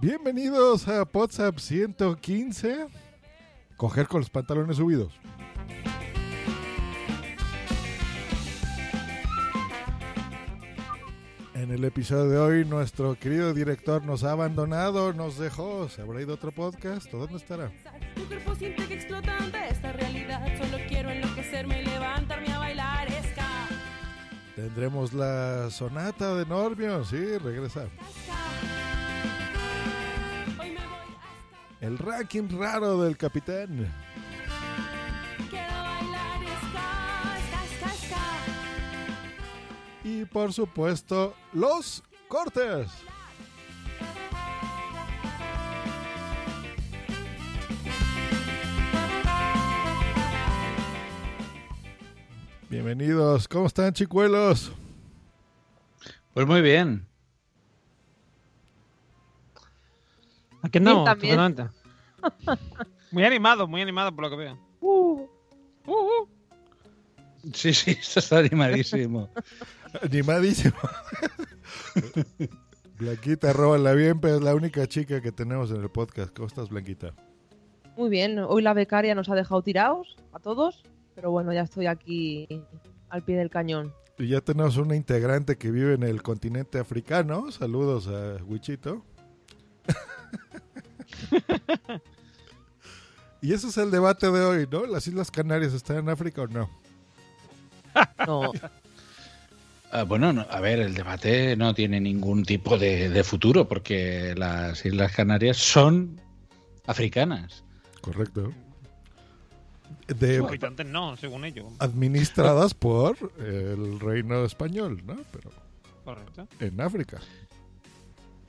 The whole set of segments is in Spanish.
Bienvenidos a WhatsApp 115. Coger con los pantalones subidos. En el episodio de hoy, nuestro querido director nos ha abandonado, nos dejó. ¿Se habrá ido otro podcast? ¿O dónde estará? Mi cuerpo siente que explota ante esta realidad. Solo quiero enloquecerme y levantarme a bailar ska. Tendremos la sonata de Norbio. Sí, regresa. ska. El ranking raro del capitán. Y por supuesto, los cortes. Bienvenidos, ¿cómo están chicuelos? Pues muy bien. Aquí totalmente. Muy animado, muy animado por lo que veo. Sí, sí, eso está animadísimo. Animadísimo. Blanquita, róbala bien, pero es la única chica que tenemos en el podcast. ¿Cómo estás, Blanquita? Muy bien, hoy la becaria nos ha dejado tirados a todos, pero bueno, ya estoy aquí al pie del cañón. Y ya tenemos una integrante que vive en el continente africano. Saludos a Wichito. y ese es el debate de hoy, ¿no? ¿Las Islas Canarias están en África o no? No, Ah, bueno, no, a ver, el debate no tiene ningún tipo de, de futuro porque las Islas Canarias son africanas. Correcto. De, Los habitantes no, según ellos. administradas por el reino español, ¿no? Pero Correcto. en África.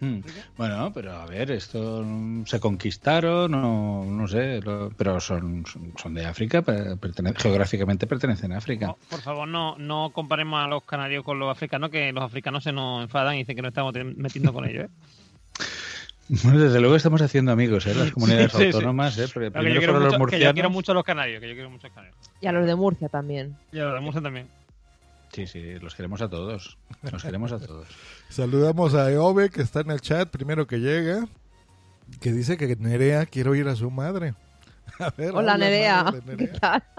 Hmm. Bueno, pero a ver, esto mm, se conquistaron o no sé, lo- pero son, son, de África, pertene- geográficamente pertenecen a África. No, por favor, no, no comparemos a los canarios con los africanos, que los africanos se nos enfadan y dicen que no estamos metiendo con ellos. ¿eh? Bueno, desde luego estamos haciendo amigos, ¿eh? Las comunidades Sí, sí, sí. autónomas, ¿eh? Porque que yo, los que yo quiero murcianos. mucho a los canarios, que yo quiero mucho a los canarios. y a los de Murcia también. Y a los de Murcia también. Sí, sí, los queremos a todos. Los queremos a todos. Saludamos a Eove, que está en el chat, primero que llega, que dice que Nerea quiere oír a su madre. A ver, Hola Nerea, madre ¿qué tal?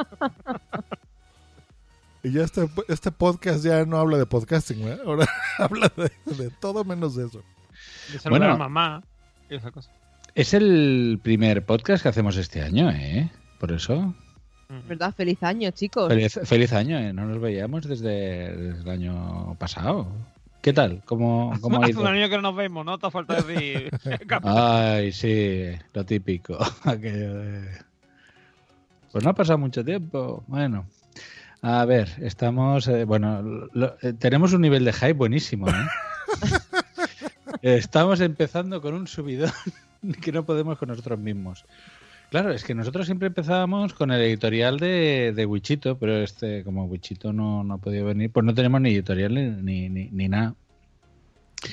Y ya este, este podcast ya no habla de podcasting, ¿verdad? Ahora habla de, de todo menos de eso. De Bueno. a mamá y esa cosa. Es el primer podcast que hacemos este año, ¿eh? Por eso. ¿Verdad? Feliz año, chicos. Feliz, feliz año, ¿eh? No nos veíamos desde, desde el año pasado. ¿Qué tal? ¿Cómo, cómo ha Hace ido? un año que no nos vemos, ¿no? Te ha falta decir. Ay, sí, lo típico. Aquello de- Pues no ha pasado mucho tiempo. Bueno, a ver, estamos. eh, bueno, lo- eh, tenemos un nivel de hype buenísimo, ¿eh? Estamos empezando con un subidón que no podemos con nosotros mismos. Claro, es que nosotros siempre empezábamos con el editorial de, de Wichito, pero este, como Wichito no, no ha podido venir, pues no tenemos ni editorial ni, ni, ni- nada.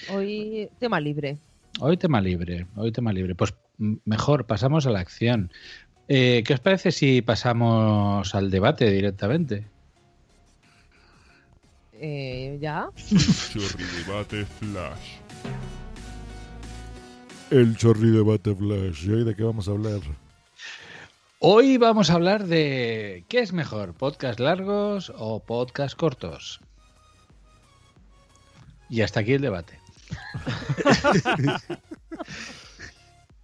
Hoy tema libre. Hoy tema libre, hoy tema libre. Pues mejor, pasamos a la acción. Eh, ¿Qué os parece si pasamos al debate directamente? Eh, ¿Ya? Chorri debate flash. El chorri debate flash. ¿Y hoy de qué vamos a hablar? Hoy vamos a hablar de qué es mejor, podcast largos o podcast cortos. Y hasta aquí el debate.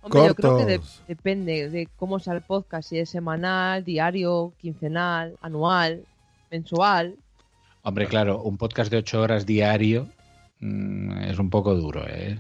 Hombre, yo creo que de- depende de cómo sea el podcast, si es semanal, diario, quincenal, anual, mensual. Hombre, claro, un podcast de ocho horas diario mm, es un poco duro, ¿eh?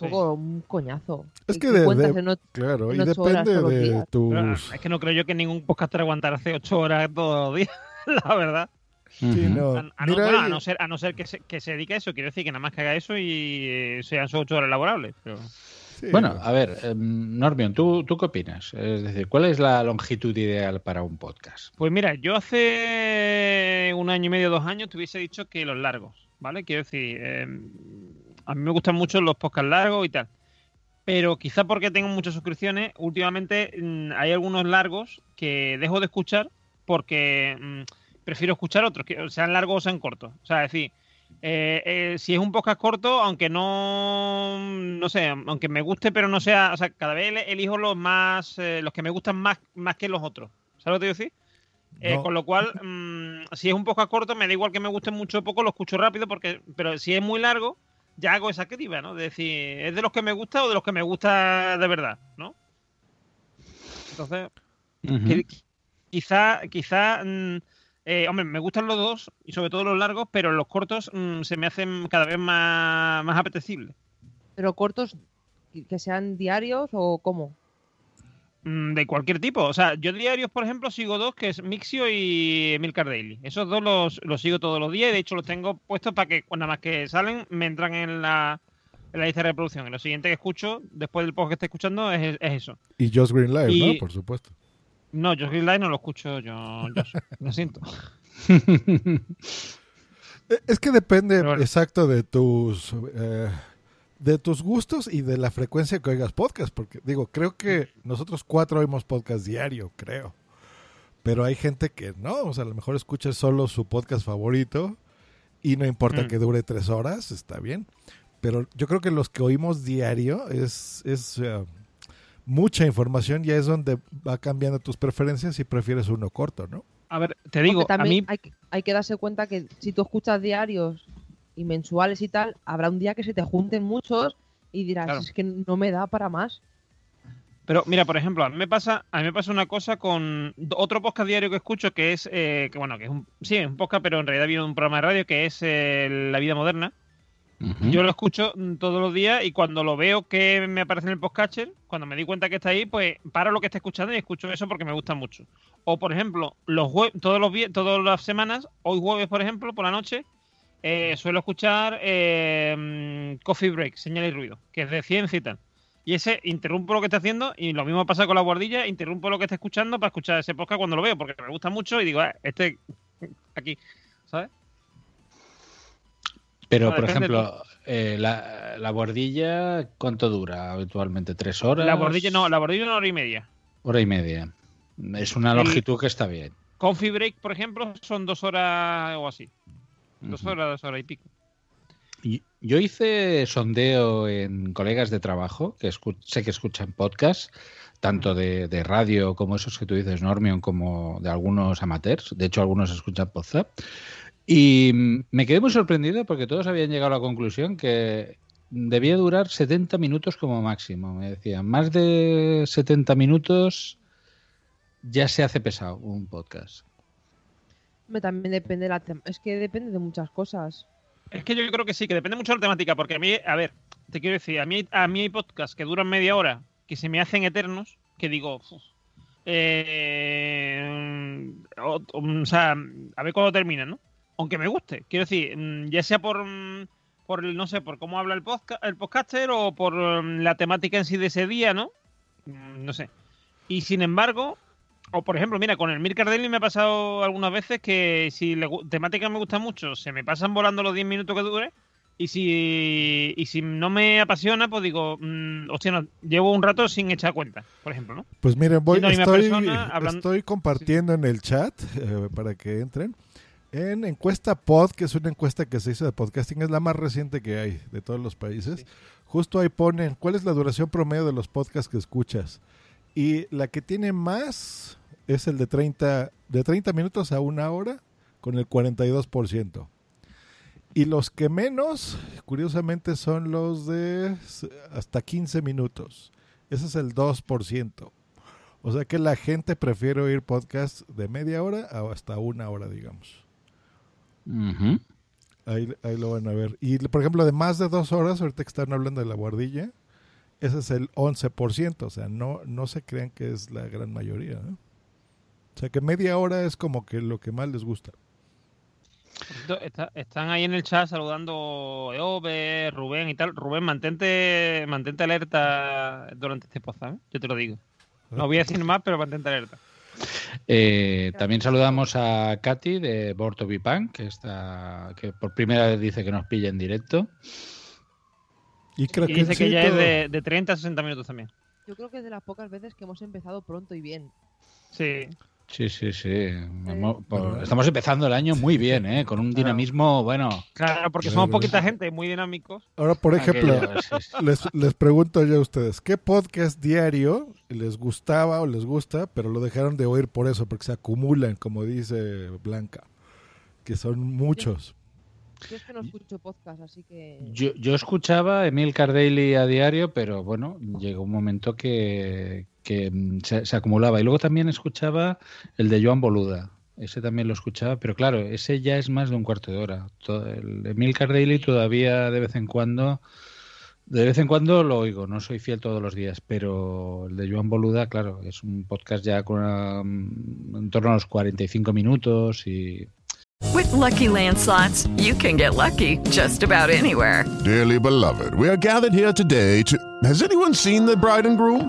Un poco un coñazo. Es ¿Qué- que de- cuentas de- en Claro, y en depende de tus... Pero, es que no creo yo que ningún podcaster aguantara hace ocho horas todos los días, la verdad. Sí, Ujú. no. A, a no, Mira, bueno, a y- no ser, a no ser que, se, que se dedique a eso, quiero decir que nada más que haga eso y eh, sean sus ocho horas laborables. Pero... sí, Bueno, a ver, em, Normion, ¿tú, ¿tú qué opinas? Es decir, ¿cuál es la longitud ideal para un podcast? Pues mira, yo hace un año y medio, dos años, te hubiese dicho que los largos, ¿vale? Quiero decir, eh, a mí me gustan mucho los podcasts largos y tal. Pero quizá porque tengo muchas suscripciones, últimamente mm, hay algunos largos que dejo de escuchar porque mm, prefiero escuchar otros, que sean largos o sean cortos. O sea, es decir, eh, eh, si es un podcast corto, aunque no, no sé, aunque me guste, pero no sea, o sea, cada vez elijo los más, eh, los que me gustan más, más que los otros. ¿Sabes lo que te? Eh, No. con lo cual, mm, si es un podcast corto, me da igual que me guste mucho o poco, lo escucho rápido, porque, pero si es muy largo, ya hago esa criba, ¿no? De decir, ¿es de los que me gusta o de los que me gusta de verdad, ¿no? Entonces, Ujú. que- quizá, quizá, mm, eh, hombre, me gustan los dos y sobre todo los largos, pero los cortos mm, se me hacen cada vez más, más apetecibles. Pero cortos, que sean diarios o cómo. Mm, De cualquier tipo. O sea, yo diarios, por ejemplo, sigo dos, que es Mixio y Milcar Daily. Esos dos los, los sigo todos los días y de hecho los tengo puestos para que cuando nada más que salen me entran en la, en la lista de reproducción. Y lo siguiente que escucho, después del podcast que estoy escuchando, es, es eso. Y Just Green Live, Y- ¿no? Por supuesto. No, yo Green Light no lo escucho yo, yo lo siento. Eh, Es que depende bueno. exacto de tus eh, de tus gustos y de la frecuencia que oigas podcast, porque digo, creo que nosotros cuatro oímos podcast diario, creo. Pero hay gente que no, o sea, a lo mejor escucha solo su podcast favorito y no importa Mm. que dure tres horas, está bien. Pero yo creo que los que oímos diario es, es eh, mucha información, ya es donde va cambiando tus preferencias si prefieres uno corto, ¿no? A ver, te digo, a también mí hay, que- hay que darse cuenta que si tú escuchas diarios y mensuales y tal, habrá un día que se te junten muchos y dirás, Claro. es que no me da para más. Pero mira, por ejemplo, a mí me pasa, a mí me pasa una cosa con otro podcast diario que escucho que es, eh, que bueno, que es un, sí, es un podcast, pero en realidad viene de un programa de radio que es eh, La Vida Moderna. Yo lo escucho mm, todos los días y cuando lo veo que me aparece en el podcatcher, cuando me di cuenta que está ahí, pues paro lo que está escuchando y escucho eso porque me gusta mucho. O por ejemplo, los jue- todos los todas las semanas, hoy jueves por ejemplo, por la noche, eh, suelo escuchar eh, mm, Coffee Break, señal y ruido, que es de ciencia y tal. Y ese interrumpo lo que está haciendo y lo mismo pasa con la guardilla, interrumpo lo que está escuchando para escuchar ese podcast cuando lo veo, porque me gusta mucho y digo, ah, este aquí, ¿sabes? Pero, No, por ejemplo, eh, la, la bordilla, ¿cuánto dura habitualmente? ¿Tres horas? La bordilla no, la bordilla una hora y media. Hora y media. Es una El- longitud que está bien. Coffee Break, por ejemplo, son dos horas o así. Dos horas, dos horas y pico. Yo hice sondeo en colegas de trabajo que sé que escuchan podcasts, tanto de, de radio como esos que tú dices, Normion, como de algunos amateurs. De hecho, algunos escuchan podcast. Y me quedé muy sorprendido porque todos habían llegado a la conclusión que debía durar 70 minutos como máximo. Me decían, más de 70 minutos ya se hace pesado un podcast. También depende de la es que depende de muchas cosas. Es que yo creo que sí, que depende mucho de la temática, porque a mí, a ver, te quiero decir, a mí, a mí hay podcasts que duran media hora, que se me hacen eternos, que digo, "Uf, eh, o, sea, a ver cuándo terminan, ¿no? Aunque me guste, quiero decir, mm, ya sea por, mm, por no sé, por cómo habla el, podcast, el podcaster o por mm, la temática en sí de ese día, ¿no? No sé. Y sin embargo, o por ejemplo, mira, con el Mir Cardelli me ha pasado algunas veces que si la temática me gusta mucho, se me pasan volando los 10 minutos que dure. Y si, y si no me apasiona, pues digo, mm, hostia, no, llevo un rato sin echar cuenta, por ejemplo, ¿no? Pues miren, voy, estoy, persona, hablando- estoy compartiendo en el chat eh, para que entren. En encuesta pod, que es una encuesta que se hizo de podcasting, es la más reciente que hay de todos los países. Justo ahí ponen cuál es la duración promedio de los podcasts que escuchas. Y la que tiene más es el de 30, de 30 minutos a una hora, con el 42%. Y los que menos, curiosamente, son los de hasta 15 minutos. Ese es el 2%. O sea que la gente prefiere oír podcasts de media hora a hasta una hora, digamos. Ahí, ahí lo van a ver. Y por ejemplo, de más de dos horas, ahorita que están hablando de la guardilla, ese es el 11%. O sea, no, no se crean que es la gran mayoría. ¿no? O sea, que media hora es como que lo que más les gusta. Está- están ahí en el chat saludando Eove, Rubén y tal. Rubén, mantente, mantente alerta durante este podcast, ¿eh? yo te lo digo. No voy a decir más, pero mantente alerta. Eh, también saludamos a Katy de Born to Be Punk, que, está, que por primera vez dice que nos pilla en directo. Y creo Y que dice que ya es de, de 30 a 60 minutos también. Yo creo que es de las pocas veces que hemos empezado pronto y bien. Sí. Sí, sí, sí. Por- estamos empezando el año muy bien, ¿eh? con un dinamismo, bueno. Claro, porque somos poquita gente, muy dinámicos. Ahora, por ejemplo, les, les pregunto yo a ustedes, ¿qué podcast diario les gustaba o les gusta, pero lo dejaron de oír por eso, porque se acumulan, como dice Blanca, que son muchos? Yo es que no escucho podcast, así que. Yo, yo escuchaba Emil Cardelli a diario, pero bueno, llegó un momento que, que mm, se, se acumulaba. Y luego también escuchaba el de Joan Boluda. Ese también lo escuchaba, pero claro, ese ya es más de un cuarto de hora. Todo- el Emil Cardelli todavía de vez en cuando, de vez en cuando lo oigo, no soy fiel todos los días, pero el de Joan Boluda, claro, es un podcast ya con una- mm, en torno a los 45 minutos y With Lucky Land slots, you can get lucky just about anywhere. Dearly beloved, we are gathered here today to. Has anyone seen the bride and groom?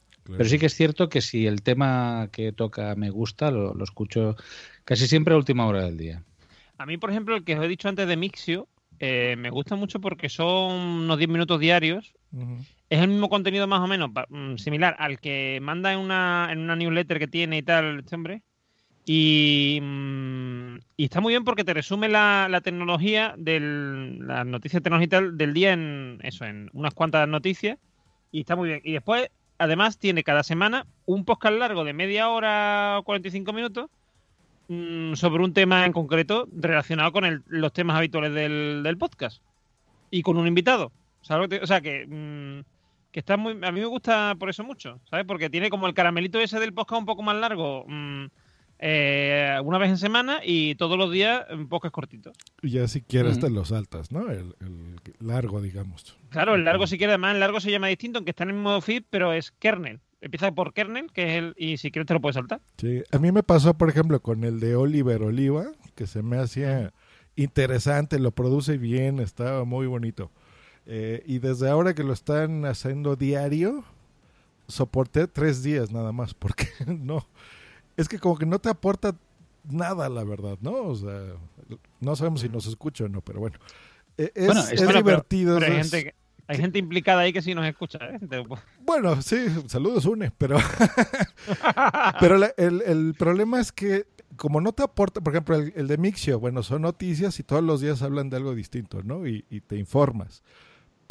Pero sí que es cierto que si el tema que toca me gusta, lo, lo escucho casi siempre a última hora del día. A mí, por ejemplo, el que os he dicho antes de Mixio, eh, me gusta mucho porque son unos 10 minutos diarios. Es el mismo contenido más o menos, mm, similar al que manda en una, en una newsletter que tiene y tal este hombre. Y, mm, y está muy bien porque te resume la, la tecnología, del, las noticias tecnológicas y tal del día en eso, en unas cuantas noticias. Y está muy bien. Y después, además, tiene cada semana un podcast largo de media hora o 45 minutos mm, sobre un tema en concreto relacionado con el- los temas habituales del, podcast. Y con un invitado. ¿Sabes lo que te- O sea que, mm, que está muy. A mí me gusta por eso mucho, ¿sabes? Porque tiene como el caramelito ese del podcast un poco más largo. mm, eh, una vez en semana y todos los días en podcast cortitos. Y ya si quieres Ujú. te lo saltas, ¿no? El, el largo, digamos. Claro, el largo si quieres, además el largo se llama distinto, aunque está en el mismo feed, pero es kernel. Empieza por kernel, que es el. Y si quieres te lo puedes saltar. Sí, a mí me pasó, por ejemplo, con el de Oliver Oliva, que se me hacía interesante, lo produce bien, estaba muy bonito. Eh, y desde ahora que lo están haciendo diario, soporté tres días nada más, porque no, es que como que no te aporta nada, la verdad, ¿no? O sea, no sabemos si nos escucha o no, pero bueno. Eh, Es, Bueno, es es- bueno, pero- divertido. Pero hay es- gente, hay gente implicada ahí que sí nos escucha, ¿eh? Bueno, sí, saludos, Une, pero, pero la- el, el problema es que como no te aporta, por ejemplo, el, el de Mixio, bueno, son noticias y todos los días hablan de algo distinto, ¿no? Y, y te informas.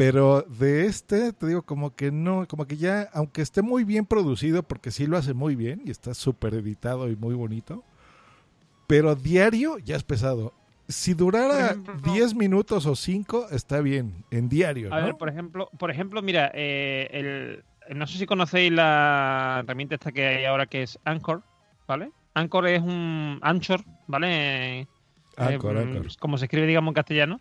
Pero de este, te digo, como que no, como que ya, aunque esté muy bien producido, porque sí lo hace muy bien y está súper editado y muy bonito, pero diario ya es pesado. Si durara 10 minutos o 5, está bien, en diario, A ver, por ejemplo, por ejemplo, mira, eh, el, no sé si conocéis la herramienta esta que hay ahora que es Anchor, ¿vale? Anchor es un Anchor, ¿vale? Anchor, Eh, Anchor. Como se escribe, digamos, en castellano.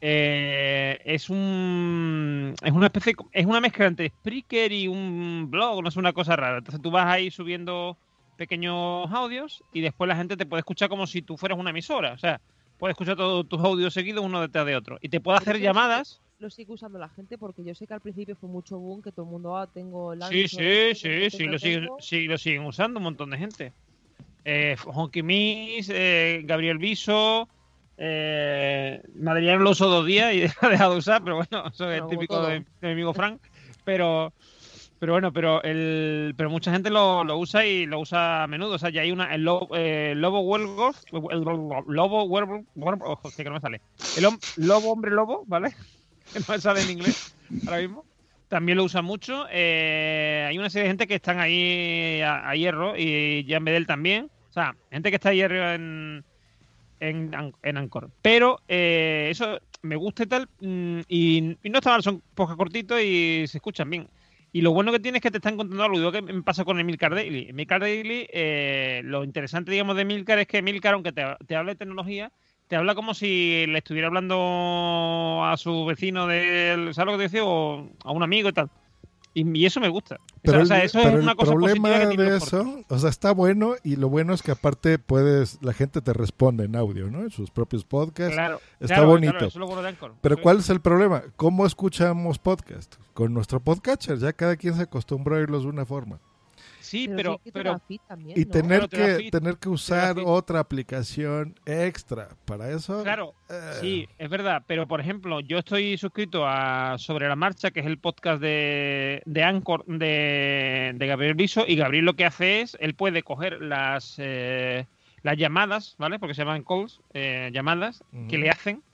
Eh, es un es una especie es una mezcla entre Spreaker y un blog, no es una cosa rara. Entonces tú vas ahí subiendo pequeños audios y después la gente te puede escuchar como si tú fueras una emisora. O sea, puedes escuchar todos tus audios seguidos uno detrás de otro. Y te puede hacer llamadas. Lo sigue usando la gente porque yo sé que al principio fue mucho boom que todo el mundo, ah, tengo el Sí, sí, sí, sí, lo siguen, sí, lo siguen usando un montón de gente. Eh, Honky Miss, eh, Gabriel Viso, eh, Madriano lo usó dos días y ha dejado de usar, pero bueno, eso es típico de, de mi amigo Frank. Pero, pero bueno, pero el, pero mucha gente lo, lo usa y lo usa a menudo. O sea, ya hay una, el Lobo, eh, Lobo el Lobo Werewolf- ojo, que no me sale. El hom- Lobo Hombre Lobo, ¿vale? Que no me sale en inglés ahora mismo también lo usa mucho. Eh, hay una serie de gente que están ahí a, a hierro y Jan Bedel también. O sea, gente que está a hierro en, en, en Anchor. Pero eh, eso me gusta y tal. mm, Y, y no está mal, son pocas cortitos y se escuchan bien. Y lo bueno que tiene es que te están contando algo. Digo que me pasa con Emilcar Daily. Emilcar Daily, eh, lo interesante, digamos, de Emilcar es que Emilcar, aunque te, te hable de tecnología, te habla como si le estuviera hablando a su vecino del. ¿Sabes lo que te decía? O a un amigo y tal. Y, y eso me gusta. Pero, o sea, el, eso pero es una el cosa problema que de eso, o sea, está bueno y lo bueno es que aparte puedes, la gente te responde en audio, ¿no? En sus propios podcasts. Claro, está claro, bonito. claro, eso es lo bueno de Anchor. Pero Eso ¿cuál es el problema? ¿Cómo escuchamos podcast? Con nuestro podcatcher, ya cada quien se acostumbró a irlos de una forma. Sí, Pero pero, también, Y ¿no? tener que tener que usar otra aplicación extra para eso. Claro, eh, sí, es verdad. Pero, por ejemplo, yo estoy suscrito a Sobre la Marcha, que es el podcast de, de Anchor de, de Gabriel Viso. Y Gabriel lo que hace es, él puede coger las, eh, las llamadas, ¿vale? Porque se llaman calls, eh, llamadas, que le hacen.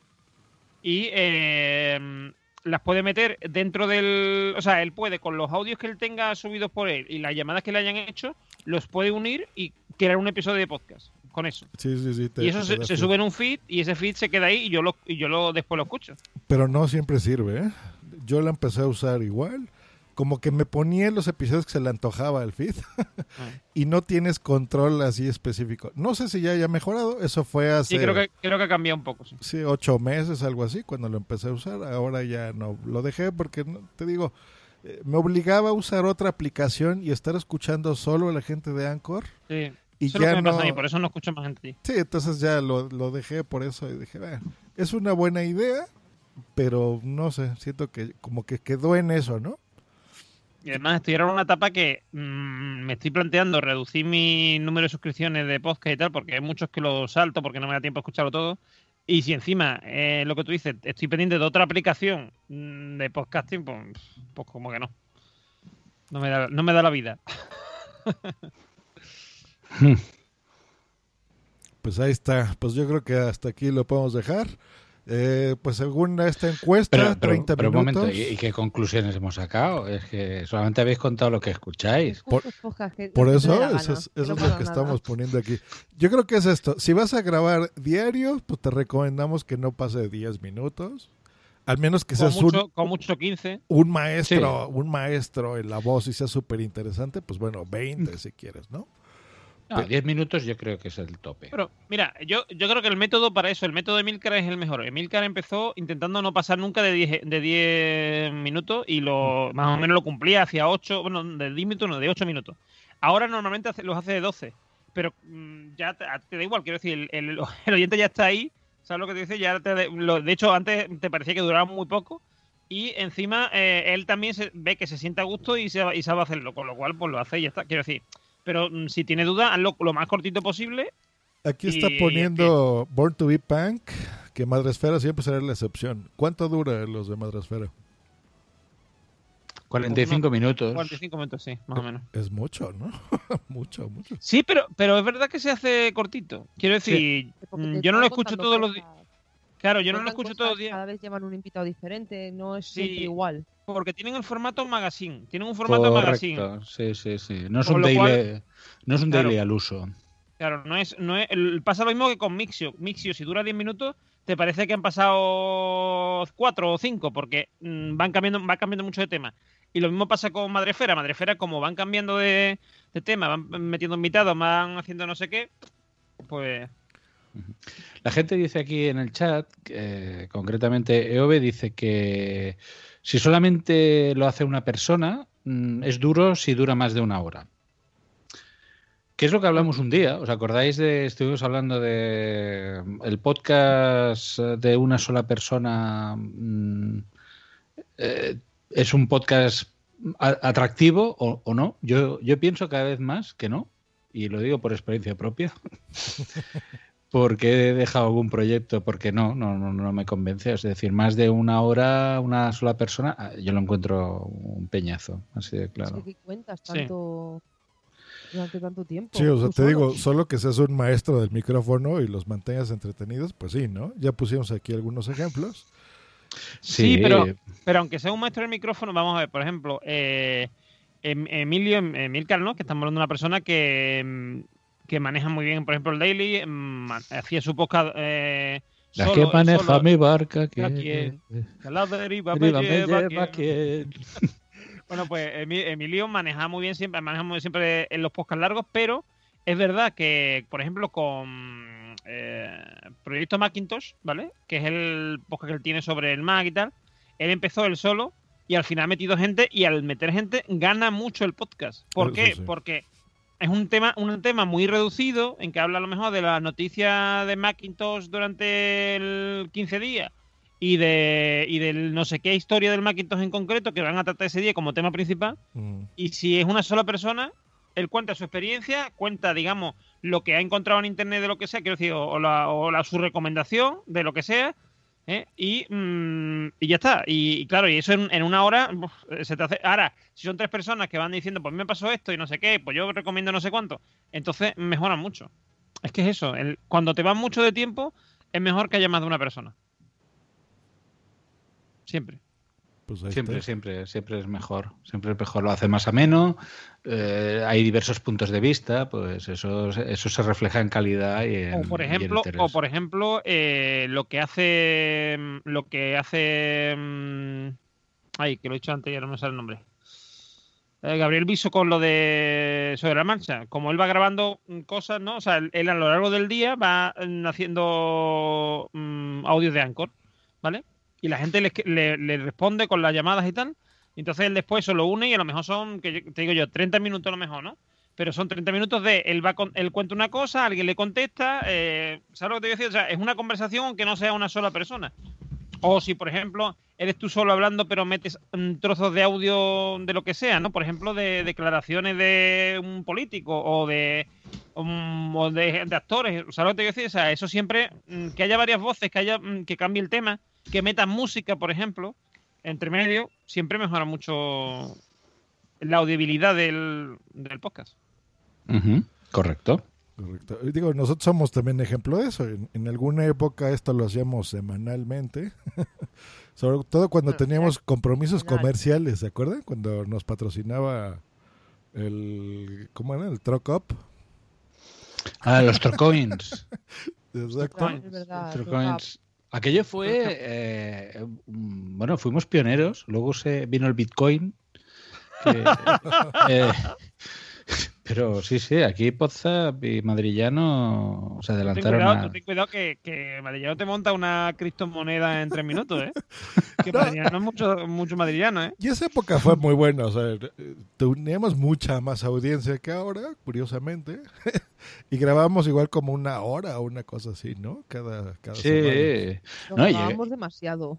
Y eh, las puede meter dentro del... O sea, él puede, con los audios que él tenga subidos por él y las llamadas que le hayan hecho, los puede unir y crear un episodio de podcast con eso. Sí, sí, sí. te- Y eso se, se sube en un feed y ese feed se queda ahí y yo lo, y yo lo después lo escucho. Pero no siempre sirve, ¿eh? Yo la empecé a usar igual. Como que me ponía en los episodios que se le antojaba el feed. y no tienes control así específico. No sé si ya haya mejorado. Eso fue hace... Sí, creo que, creo que ha cambiado un poco. Sí. sí, ocho meses, algo así, cuando lo empecé a usar. Ahora ya no lo dejé porque, no- te digo, eh, me obligaba a usar otra aplicación y estar escuchando solo a la gente de Anchor. Sí. Y Eso es lo ya que me pasa a mí, no- por eso no escucho más gente. Sí, entonces ya lo, lo dejé por eso y dije, "Bueno, es una buena idea, pero no sé, siento que como que quedó en eso, ¿no? Y además estoy ahora en una etapa que mm, me estoy planteando reducir mi número de suscripciones de podcast y tal, porque hay muchos que lo salto porque no me da tiempo a escucharlo todo. Y si encima, eh, lo que tú dices, estoy pendiente de otra aplicación mm, de podcasting, pues, pues como que no. No me da, no me da la vida. Pues ahí está, pues yo creo que hasta aquí lo podemos dejar. Eh, pues según esta encuesta, Pero, pero, 30 pero un minutos. momento, ¿y, y qué conclusiones hemos sacado? Es que solamente habéis contado lo que escucháis. Por, por eso, eso es, eso es lo que estamos poniendo aquí. Yo creo que es esto. Si vas a grabar diario, pues te recomendamos que no pase de 10 minutos. Al menos que Con seas mucho, un, con mucho 15. un maestro, un maestro en la voz y sea súper interesante, pues bueno, Mm. 20 si quieres, ¿no? No, 10 minutos yo creo que es el tope. Pero mira, yo, yo creo que el método para eso, el método de Milcar es el mejor. Emilcar empezó intentando no pasar nunca de 10, de 10 minutos y lo más o menos lo cumplía hacia 8, bueno, de 10 minutos no, de 8 minutos. Ahora normalmente hace- los hace de 12, pero mm, ya te, da igual, quiero decir, el, el- el oyente ya está ahí, ¿sabes lo que te dice? Ya te- lo- de hecho, antes te parecía que duraba muy poco y encima eh, él también se, ve que se siente a gusto y, se, y sabe hacerlo, con lo cual pues lo hace y ya está, quiero decir. Pero mm, si tiene duda, hazlo lo más cortito posible Aquí está Y- poniendo Born to be Punk, que Madresfera siempre será la excepción. ¿Cuánto dura los de Madresfera? 45 minutos. 45 minutos, sí, más o menos. Es mucho, ¿no? mucho, mucho. Sí, pero, pero es verdad que se hace cortito. Quiero decir, mm, yo no lo escucho todos los días. Claro, yo no lo escucho todos los días Cada vez llevan un invitado diferente, no es Sí. siempre igual. Porque tienen el formato magazine. Tienen un formato magazine. Sí, sí, sí. No es Con un daily, cual- no es un Claro. daily al uso. Claro, no es, no es, pasa lo mismo que con Mixio. Mixio, si dura 10 minutos, te parece que han pasado 4 o 5, porque mm, van cambiando, va cambiando mucho de tema. Y lo mismo pasa con Madrefera. Madrefera, como van cambiando de, de tema, van metiendo invitados, van haciendo no sé qué, pues La gente dice aquí en el chat, eh, concretamente EOB dice que si solamente lo hace una persona, mm, es duro si dura más de una hora. ¿Qué es lo que hablamos un día? ¿Os acordáis de, estuvimos hablando de mm, el podcast de una sola persona? mm, eh, ¿Es un podcast atractivo o, o no? Yo, yo pienso cada vez más que no, y lo digo por experiencia propia. porque he dejado algún proyecto, porque no, no, no, no me convence. Es decir, más de una hora, una sola persona, ah, yo lo encuentro un peñazo, así de claro. Es que ¿qué cuentas Sí. tanto durante tanto tiempo? Sí, o sea, te solo. digo, solo que seas un maestro del micrófono y los mantengas entretenidos, pues sí, ¿no? Ya pusimos aquí algunos ejemplos. Sí, pero, pero aunque sea un maestro del micrófono, vamos a ver, por ejemplo, eh, Em- Emilio, Em- Emilcar, ¿no? Que estamos hablando de una persona que, mm, que maneja muy bien, por ejemplo, el Daily, mm, hacía su podcast eh, La solo- que maneja solo. mi barca, que, ¿A quién? Que a la deriva me Deriva me lleva. Bueno, pues Emi- Emilio maneja muy bien siempre, maneja muy bien siempre en los podcasts largos, pero es verdad que, por ejemplo, con eh, Proyecto Macintosh, ¿vale? Que es el podcast que él tiene sobre el Mac y tal, él empezó él solo y al final ha metido gente y al meter gente gana mucho el podcast. ¿Por Eso qué? sí. Porque es un tema, un tema muy reducido en que habla a lo mejor de las noticias de Macintosh durante el 15 días y de y del no sé qué historia del Macintosh en concreto que van a tratar ese día como tema principal. Mm. Y si es una sola persona, él cuenta su experiencia, cuenta, digamos, lo que ha encontrado en internet de lo que sea, quiero decir, o, o la, o la- su recomendación de lo que sea, ¿eh? y, mm, y ya está. Y, claro, y eso en, en una hora se te hace. Ahora, si son tres personas que van diciendo, pues me pasó esto y no sé qué, pues yo recomiendo no sé cuánto, entonces mejora mucho. Es que es eso, el- cuando te vas mucho de tiempo, es mejor que haya más de una persona. Siempre. Pues Siempre, está. siempre, siempre es mejor. Siempre es mejor, lo hace más ameno. eh, hay diversos puntos de vista, pues eso, eso se refleja en calidad y en, O por y en ejemplo, o por ejemplo, eh, lo que hace lo que hace mm, ay, que lo he dicho antes, ya no me sale el nombre. Eh, Gabriel Viso con lo de sobre la marcha, como él va grabando mm, cosas, ¿no? O sea, él, a lo largo del día va mm, haciendo mm, audios de Anchor, ¿vale? Y la gente le, le- le responde con las llamadas y tal. Entonces él después eso lo une y a lo mejor son, que te digo yo, 30 minutos a lo mejor, ¿no? pero son 30 minutos de él va con, él cuenta una cosa, alguien le contesta, eh, ¿sabes lo que te voy a decir? O sea, es una conversación aunque no sea una sola persona. O si, por ejemplo, eres tú solo hablando, pero metes trozos de audio de lo que sea, ¿no? Por ejemplo, de declaraciones de un político o de, um, o de, de actores, ¿sabes lo que te voy a decir? O sea, eso siempre, mm, que haya varias voces, que haya mm, que cambie el tema, que metas música, por ejemplo, entre medio, siempre mejora mucho la audibilidad del, del podcast. Correcto. Correcto. Y Digo, nosotros somos también ejemplo de eso. En, en alguna época esto lo hacíamos semanalmente. Sobre todo cuando teníamos compromisos comerciales, ¿se acuerdan? Cuando nos patrocinaba el... ¿Cómo era? El Truck Up. Ah, los Trocoins. Exacto. Trocoins. Aquello fue, eh, mm, bueno, fuimos pioneros, luego se vino el Bitcoin. que, eh, pero sí, sí, aquí Poza y Madrillano se Ten adelantaron cuidado, a... tú ten cuidado que, que Madrillano te monta una criptomoneda en tres minutos, ¿eh? Que Madrillano es mucho, mucho madrillano, ¿eh? Y esa época fue muy buena. O sea, eh, teníamos mucha más audiencia que ahora, curiosamente. y grabamos igual como una hora o una cosa así, ¿no? Cada, cada Sí. semana. No, y grabamos demasiado.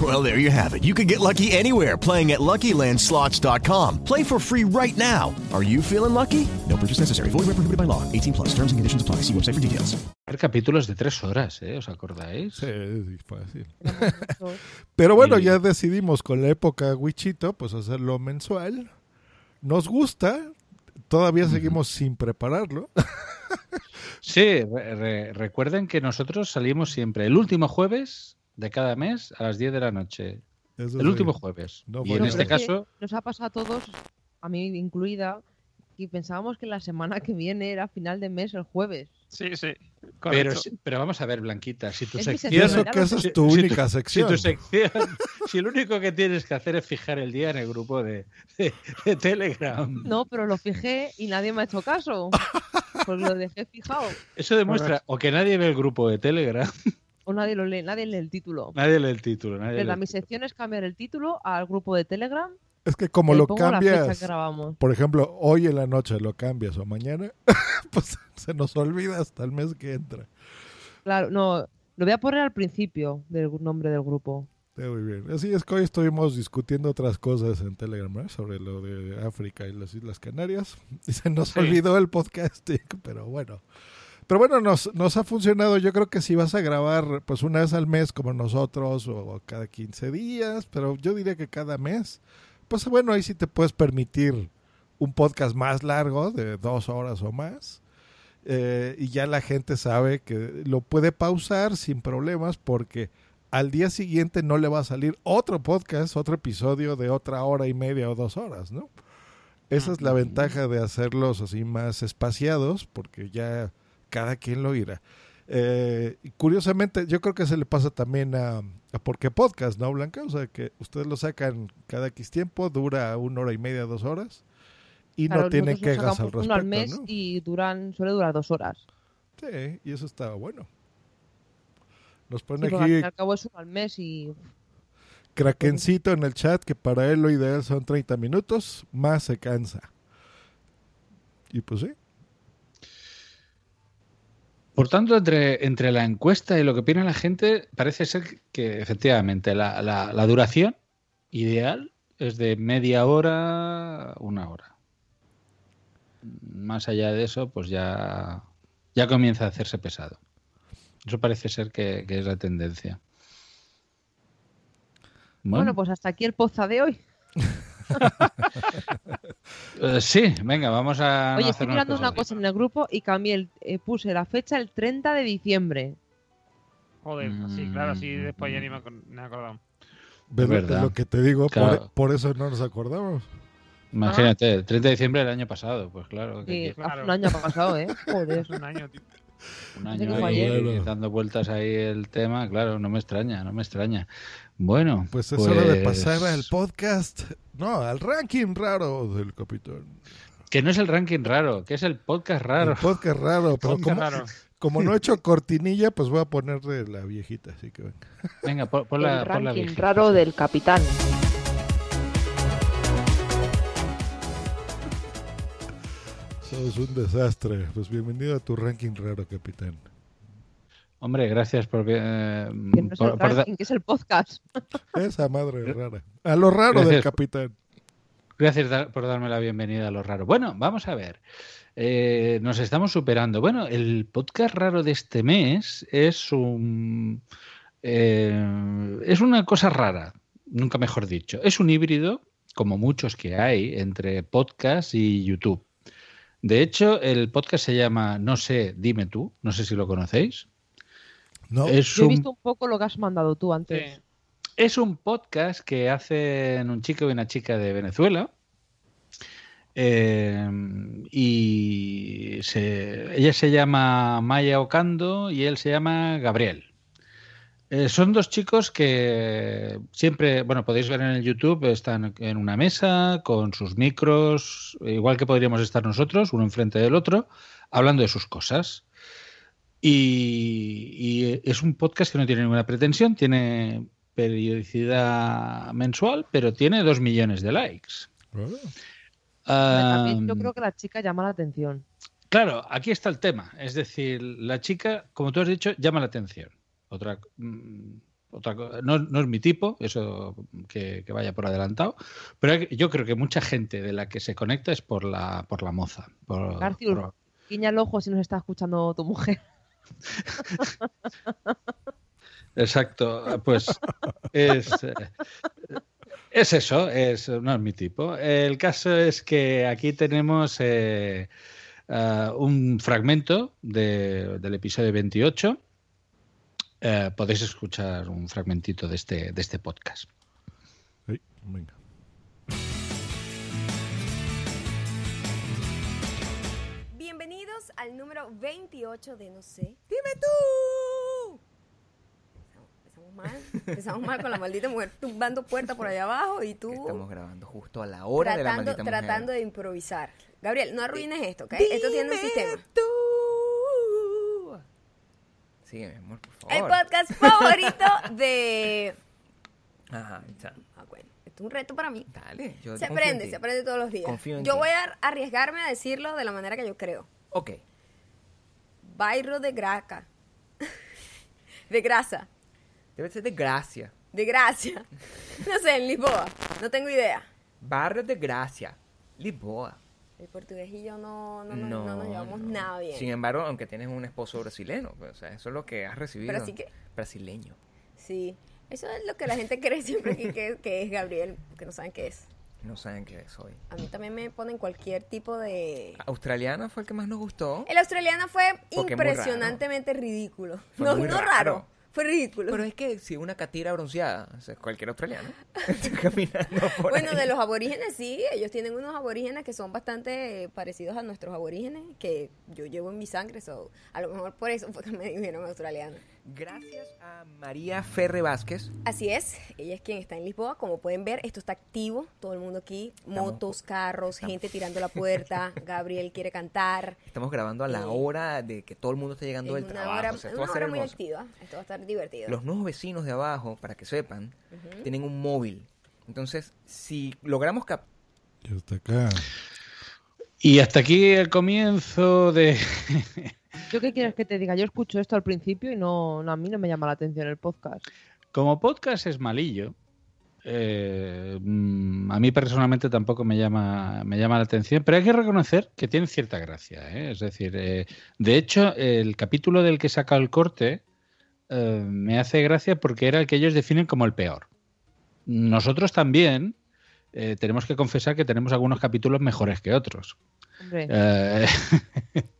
Well, there you have it. You can get lucky anywhere playing at LuckyLandSlots.com. Play for free right now. Are you feeling lucky? No purchase necessary. Void where prohibited by law. 18 plus. Terms and conditions apply. See website for details. Capítulos de tres horas, ¿eh? ¿Os acordáis? Sí, sí, fácil. Pero bueno, ya decidimos con la época Wichito, pues hacerlo mensual. Nos gusta, todavía seguimos sin prepararlo. Sí, re- re- recuerden que nosotros salimos siempre el último jueves de cada mes a las 10 de la noche. Eso el sí. último jueves. No y en este es caso, Nos ha pasado a todos, a mí incluida, y pensábamos que la semana que viene era final de mes el jueves. Sí, sí. pero, si- pero vamos a ver, Blanquita, si tu Es sección... Y eso que esa es tu si única sección. Si tu sección, si lo único que tienes que hacer es fijar el día en el grupo de, de- de Telegram. No, pero lo fijé y nadie me ha hecho caso. Pues lo dejé fijado. Eso demuestra o que nadie ve el grupo de Telegram, O nadie lo lee, nadie lee el título. nadie lee el título. Nadie Pero lee- mi sección es cambiar el título al grupo de Telegram. Es que como lo cambias, por ejemplo, hoy en la noche lo cambias o mañana, pues se nos olvida hasta el mes que entra. Claro, no, lo voy a poner al principio del nombre del grupo. Muy bien. Así es que hoy estuvimos discutiendo otras cosas en Telegram ¿eh? sobre lo de África y las Islas Canarias. Y se nos Sí. olvidó el podcasting, pero bueno. Pero bueno, nos, nos ha funcionado. Yo creo que si vas a grabar pues una vez al mes como nosotros o cada 15 días, pero yo diría que cada mes, pues bueno, ahí sí te puedes permitir un podcast más largo de dos horas o más. Eh, y ya la gente sabe que lo puede pausar sin problemas porque al día siguiente no le va a salir otro podcast, otro episodio de otra hora y media o dos horas, ¿no? Esa es la ventaja de hacerlos así más espaciados porque ya cada quien lo irá. Eh, curiosamente, yo creo que se le pasa también a, a Porque Podcast, ¿no, Blanca? O sea, que ustedes lo sacan cada X tiempo, dura una hora y media, dos horas, y Claro, no tienen quejas al respecto, uno al mes ¿no? y duran, suele durar dos horas. Sí, y eso estaba bueno. Nos Sí, pone porque al aquí al cabo es uno al mes y Krakencito en el chat que para él lo ideal son 30 minutos, más se cansa. Y pues sí. Por tanto, entre, entre la encuesta y lo que opina la gente, parece ser que efectivamente la, la- la duración ideal es de media hora, una hora. Más allá de eso, pues ya, ya comienza a hacerse pesado. Eso parece ser que, que es la tendencia. bueno. pues hasta aquí el poza de hoy. eh, sí, venga, vamos a. no Oye, estoy mirando una cosa en el grupo y cambié el, eh, puse la fecha el 30 de diciembre. Joder, sí, claro, así después ya ni me, acor- me he acordado. ¿Ves lo- verdad. lo que te digo? Claro. Por, por eso no nos acordamos. Imagínate, el 30 de diciembre del año pasado, pues claro. que Sí, hace un año ha pasado, ¿eh? Joder. un año, tío. Un año ahí ayer. dando vueltas ahí el tema, claro, no me extraña, no me extraña. Bueno, Pues es hora de pues, pasar al podcast. No, al ranking raro del capitán. Que no es el ranking raro, que es el podcast raro. El podcast raro. Pero Podcast como, raro. como no he hecho cortinilla, pues voy a ponerle la viejita. Así que venga. Venga, pon, pon la, el pon la ranking viejita. raro del capitán. Sos un desastre. Pues bienvenido a tu ranking raro, capitán. Hombre, gracias por... eh, Que no es por- el por da- ranking, que es el podcast. Esa madre rara. A lo raro del capitán. Gracias por darme la bienvenida a lo raro. Bueno, vamos a ver. Eh, nos estamos superando. Bueno, el podcast raro de este mes es un eh, es una cosa rara, nunca mejor dicho. Es un híbrido, como muchos que hay, entre podcast y YouTube. De hecho, el podcast se llama No sé, dime tú. No sé si lo conocéis. No. Es Yo he visto un poco lo que has mandado tú antes. es un podcast que hacen un chico y una chica de Venezuela. Eh, y se- ella se llama Maya Ocando y él se llama Gabriel. Eh, son dos chicos que siempre, bueno, podéis ver en el YouTube, están en una mesa con sus micros, igual que podríamos estar nosotros, uno enfrente del otro, hablando de sus cosas. Y, y es un podcast que no tiene ninguna pretensión, tiene periodicidad mensual, pero tiene dos millones de likes. Yo Ah, creo que la chica llama la atención. Claro, aquí está el tema. Es decir, la chica, como tú has dicho, llama la atención. Otra, mm, otra no, no es mi tipo, eso que, que vaya por adelantado. Pero yo creo que mucha gente de la que se conecta es por la, por la moza. Por, por- guiña el ojo si nos está escuchando tu mujer. Exacto, pues es, eh, es eso, es, no es mi tipo. El caso es que aquí tenemos eh, un fragmento de- del episodio 28. Eh, podéis escuchar un fragmentito de este, de este podcast. Venga. 28 de No sé. ¡Dime tú! Empezamos, mal. Empezamos mal con la maldita mujer tumbando puertas por allá abajo y tú Estamos grabando justo a la hora de la tratando, maldita mujer. tratando de improvisar. Gabriel, no arruines esto, ¿ok? Esto tiene un sistema. Sigue, mi amor, por El favor. podcast favorito de... Ajá, está. Ah, bueno, esto es un reto para mí. Dale, yo Se aprende, se aprende todos los días. Confío en yo ti. voy a arriesgarme a decirlo de la manera que yo creo. Ok. Bairro de Graca. de grasa. Debe ser de Gracia. De gracia. No sé, en Lisboa. No tengo idea. Barrio de Gracia. Lisboa. El portugués y yo no, no, nos- no nos llevamos nada bien. Sin embargo, aunque tienes un esposo brasileño, pues, o sea, eso es lo que has recibido. Pero así que- Brasileño. Sí. Eso es lo que la gente cree siempre aquí que, que es Gabriel, que no saben qué es. No saben qué soy. A mí también me ponen cualquier tipo de... Australiana fue el que más nos gustó. El australiano fue Porque impresionantemente ridículo. Fue no, no raro. raro. Fue ridículo. Pero es que si una catira bronceada, o sea, cualquier australiano, caminando por Bueno, ahí. de los aborígenes sí, ellos tienen unos aborígenes que son bastante parecidos a nuestros aborígenes, que yo llevo en mi sangre, so, a lo mejor por eso fue que me dijeron australiano. Gracias a María Ferre Vázquez. Así es, ella es quien está en Lisboa, como pueden ver, esto está activo, todo el mundo aquí, motos, carros, gente tirando la puerta, Gabriel quiere cantar, Estamos grabando a la Eh, hora de que todo el mundo está llegando del trabajo. hora, o sea, esto una va a ser hora muy activa, esto va a estar divertido. Los nuevos vecinos de abajo, para que sepan, tienen un móvil. Entonces, si logramos cap Y hasta acá. Y hasta aquí el comienzo de... ¿Yo qué quieres que te diga? Yo escucho esto al principio y no, no, a mí no me llama la atención el podcast. Como podcast es malillo. eh, mm, a mí personalmente tampoco me llama, me llama la atención, pero hay que reconocer que tiene cierta gracia. ¿eh? Es decir, eh, de hecho, el capítulo del que he sacado el corte me hace gracia porque era el que ellos definen como el peor. Nosotros también tenemos que confesar que tenemos algunos capítulos mejores que otros.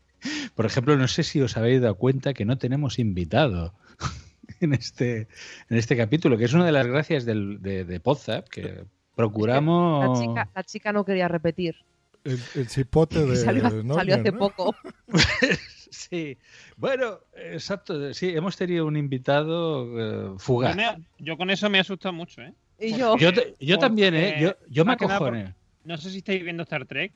por ejemplo, no sé si os habéis dado cuenta que no tenemos invitado en este, en este capítulo, que es una de las gracias del, de, de Podzap, que la procuramos... chica, la chica no quería repetir. El, el cipote de salió, hace ¿no? poco. Sí, bueno, exacto, sí, hemos tenido un invitado eh, fugaz. Yo, me- yo con eso me he asustado mucho, ¿eh? Y yo. Yo, te- yo también, ¿eh? Yo, yo me por- acojoné. No sé si estáis viendo Star Trek.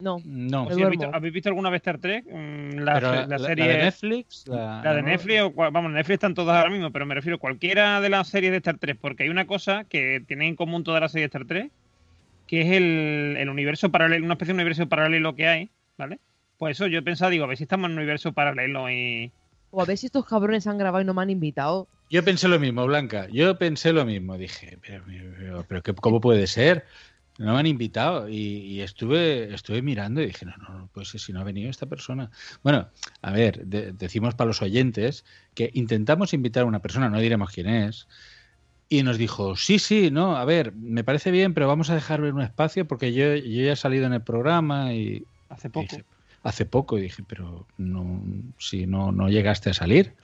No. No, ¿O si habéis, visto, habéis visto alguna vez Star Trek? Mm, La, Pero la- serie. de Netflix, la- La de Netflix, o vamos, Netflix están todas ahora mismo, pero me refiero a cualquiera de las series de Star Trek, porque hay una cosa que tienen en común todas las series de Star Trek, que es el, el universo paralelo, una especie de universo paralelo que hay, ¿vale? Pues eso yo he pensado, digo, a ver si estamos en un universo paralelo y. O a ver si estos cabrones han grabado y no me han invitado. Yo pensé lo mismo, Blanca. Yo pensé lo mismo. Dije, pero, pero, pero ¿qué- ¿cómo puede ser? No me han invitado. Y, y estuve, estuve mirando y dije, no, no, ser si no ha venido esta persona. Bueno, a ver, de- decimos para los oyentes que intentamos invitar a una persona, no diremos quién es, y nos dijo, sí, sí, no, a ver, me parece bien, pero vamos a dejarle un espacio porque yo, yo ya he salido en el programa y... Hace poco. dije, hace poco, y dije, pero no, si no, no llegaste a salir.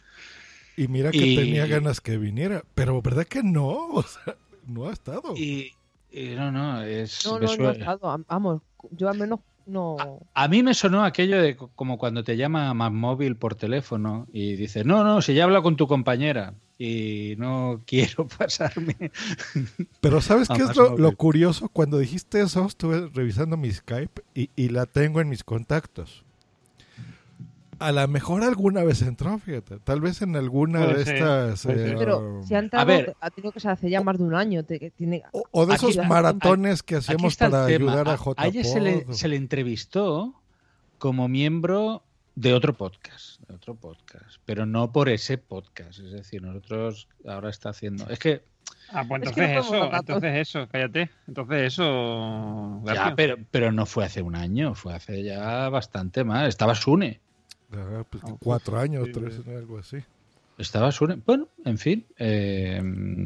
Y mira que Y- tenía ganas que viniera, pero ¿verdad que no? O sea, no ha estado. Y, y no, no, es... No, no, no Vamos, yo al menos no. A mí me sonó aquello de co- como cuando te llama más móvil por teléfono y dices, no, no, si ya habla con tu compañera y no quiero pasarme. Pero ¿sabes a qué es lo, móvil". lo curioso? Cuando dijiste eso, estuve revisando mi Skype y, y la tengo en mis contactos. A lo mejor alguna vez entró, fíjate. Tal vez en alguna Puede de ser, estas. eh. Pero si ha entrado, A ver. ha tenido que ser hace ya más de un año. te- que tiene, o de Aquí esos maratones que Aquí el para tema. ayudar a J. a ella se le, se le entrevistó como miembro de otro podcast, de otro podcast, pero no por ese podcast. Es decir, nosotros ahora está haciendo. Es que Ah, pues Es que no entonces eso, entonces eso, cállate. Entonces eso. ya, pero, pero no fue hace un año, fue hace ya bastante más. Estaba Sune. Ah, pues, cuatro años, sí, tres, sí. algo así. Estaba Sune. Bueno, en fin. eh,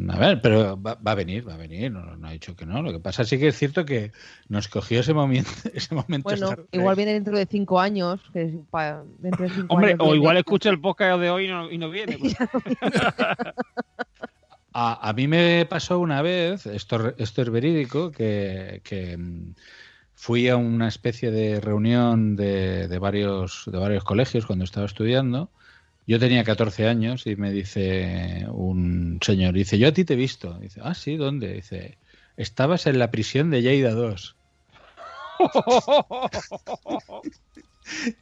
a ver, pero va, va a venir, va a venir. No, no ha dicho que no. Lo que pasa sí que es cierto que nos cogió ese momento. Ese momento bueno, igual viene dentro de cinco años. Que es pa- dentro de cinco Hombre, años o viene. igual escucha el podcast de hoy y no, y no viene. pues. A, a mí me pasó una vez, esto, esto es verídico, que, que, fui a una especie de reunión de, de varios, de varios colegios cuando estaba estudiando. Yo tenía 14 años y me dice un señor, dice, yo a ti te he visto. Dice, ah, sí, ¿dónde? Dice, estabas en la prisión de Lleida 2.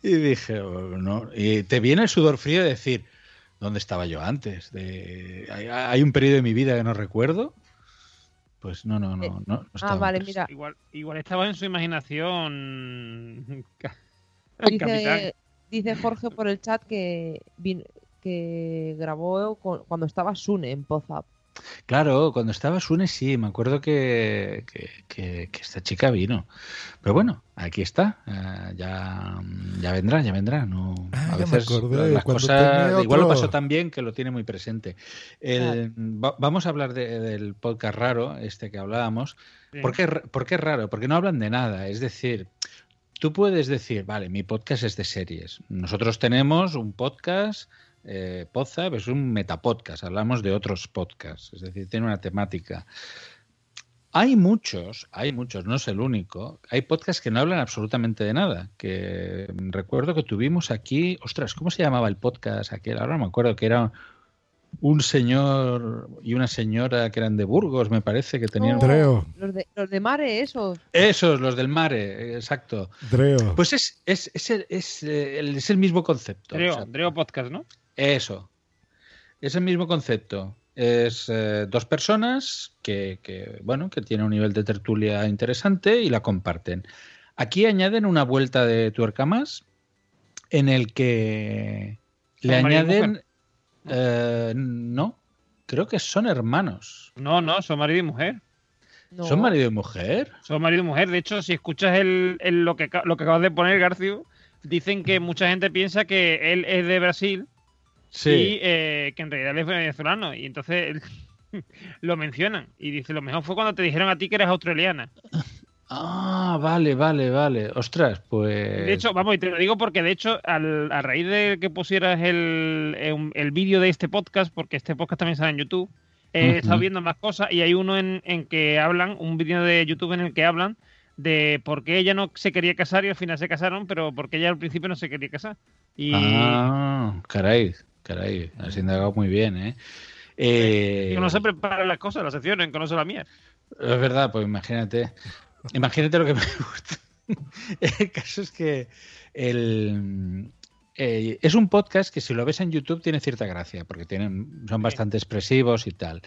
Y dije, "Oh, no. Y te viene el sudor frío de decir, ¿dónde estaba yo antes? De, ¿hay, hay un periodo de mi vida que no recuerdo? Pues no, no, no. no, no Ah, vale, antes. mira. Igual, igual estaba en su imaginación. Dice, dice Jorge por el chat que, vin- que grabó con- cuando estaba Sune en Pozap. Claro, cuando estaba Sune sí, me acuerdo que, que, que- que esta chica vino. Pero bueno, aquí está. eh, ya, ya vendrá, ya vendrá. No, Ah, a veces acordé, las cuando cosas igual lo pasó tan bien que lo tiene muy presente. El- va- vamos a hablar de- del podcast raro, este que hablábamos. Sí. ¿Por, qué, por qué raro? Porque no hablan de nada. Es decir, tú puedes decir, vale, mi podcast es de series. Nosotros tenemos un podcast, eh, Podzap, es un metapodcast, hablamos de otros podcasts, es decir, tiene una temática. Hay muchos, hay muchos, no es el único. Hay podcasts que no hablan absolutamente de nada. Que recuerdo que tuvimos aquí, ostras, ¿cómo se llamaba el podcast aquel? Ahora no me acuerdo que era un señor y una señora que eran de Burgos, me parece que tenían. Dreo. Los de, los de Mare, esos. Esos, los del mare, exacto. Dreo. Pues es, es, es, el, es, eh, el- es el mismo concepto. Dreo, o sea, Dreo Podcast, ¿no? Eso. Es el mismo concepto. Es eh, dos personas que, que, bueno, que tienen un nivel de tertulia interesante y la comparten. Aquí añaden una vuelta de tuerca más en el que le ¿Son marido y añaden... eh, no, creo que son hermanos. No, no, son marido y mujer. No. ¿Son marido y mujer? Son marido y mujer. De hecho, si escuchas el, el- lo, que, lo que acabas de poner, Garcio, dicen que mucha gente piensa que él es de Brasil Sí. y eh, que en realidad es venezolano. Y entonces lo mencionan. Y dice, lo mejor fue cuando te dijeron a ti que eres australiana. Ah, vale, vale, vale. Ostras, pues... De hecho, vamos, y te lo digo porque de hecho, al- a raíz de que pusieras el, el, el vídeo de este podcast, porque este podcast también sale en YouTube, he estado viendo más cosas y hay uno en, en que hablan, un vídeo de YouTube en el que hablan de por qué ella no se quería casar y al final se casaron, pero porque ella al principio no se quería casar. Y Ah, caray, caray, has indagado muy bien, ¿eh? Eh, que no se preparan las cosas, las secciones, son la mía. Es verdad, pues imagínate, imagínate lo que me gusta. El caso es que el, eh, es un podcast que si lo ves en YouTube tiene cierta gracia, porque tienen, son bastante expresivos y tal.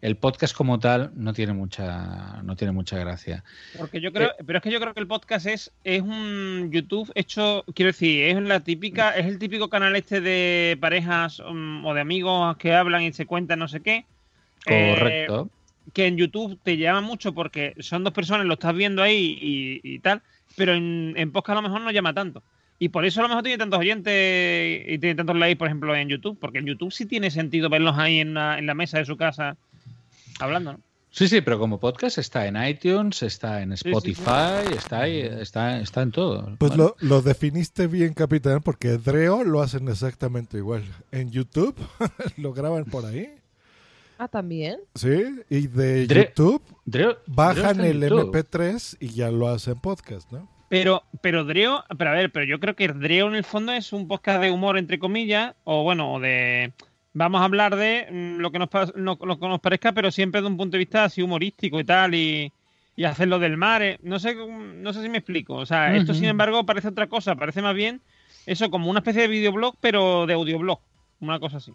El podcast como tal no tiene mucha, no tiene mucha gracia. Porque yo creo, pero es que yo creo que el podcast es, es un YouTube hecho, quiero decir, es la típica, es el típico canal este de parejas um, o de amigos que hablan y se cuentan no sé qué. Eh, Correcto. que en YouTube te llama mucho porque son dos personas, lo estás viendo ahí y, y tal, pero en, en podcast a lo mejor no llama tanto. Y por eso a lo mejor tiene tantos oyentes y tiene tantos likes, por ejemplo, en YouTube, porque en YouTube sí tiene sentido verlos ahí en la, en la mesa de su casa hablando, ¿no? Sí, sí, pero como podcast está en iTunes, está en sí, Spotify, está ahí, está, está en todo. Pues lo, lo definiste bien, capitán, porque Dreo lo hacen exactamente igual. En YouTube lo graban por ahí, Ah, también. ¿sí? Y de Dre- YouTube Dreo- bajan el YouTube. MP3 y ya lo hacen podcast, ¿no? Pero, pero Dreo, pero a ver, pero yo creo que Dreo en el fondo es un podcast de humor, entre comillas, o bueno, o de. Vamos a hablar de mm, lo que nos, no- lo que nos parezca, pero siempre de un punto de vista así humorístico y tal, y, y hacerlo del mar. eh, No sé, cómo- no sé si me explico. O sea, esto, sin embargo, parece otra cosa, parece más bien eso como una especie de videoblog, pero de audioblog. Una cosa así.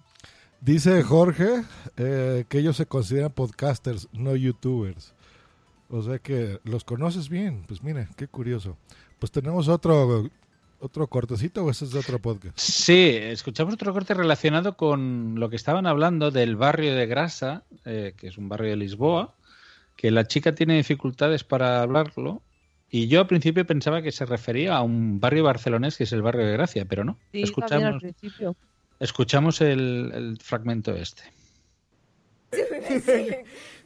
Dice Jorge eh, que ellos se consideran podcasters, no youtubers. O sea que los conoces bien. Pues mira, qué curioso. Pues tenemos otro otro cortecito o ese es de otro podcast. Sí, escuchamos otro corte relacionado con lo que estaban hablando del barrio de Grasa, eh, que es un barrio de Lisboa, que la chica tiene dificultades para hablarlo. Y yo al principio pensaba que se refería a un barrio barcelonés que es el barrio de Gracia, pero no. Sí, también al escuchamos principio. escuchamos el, el fragmento este.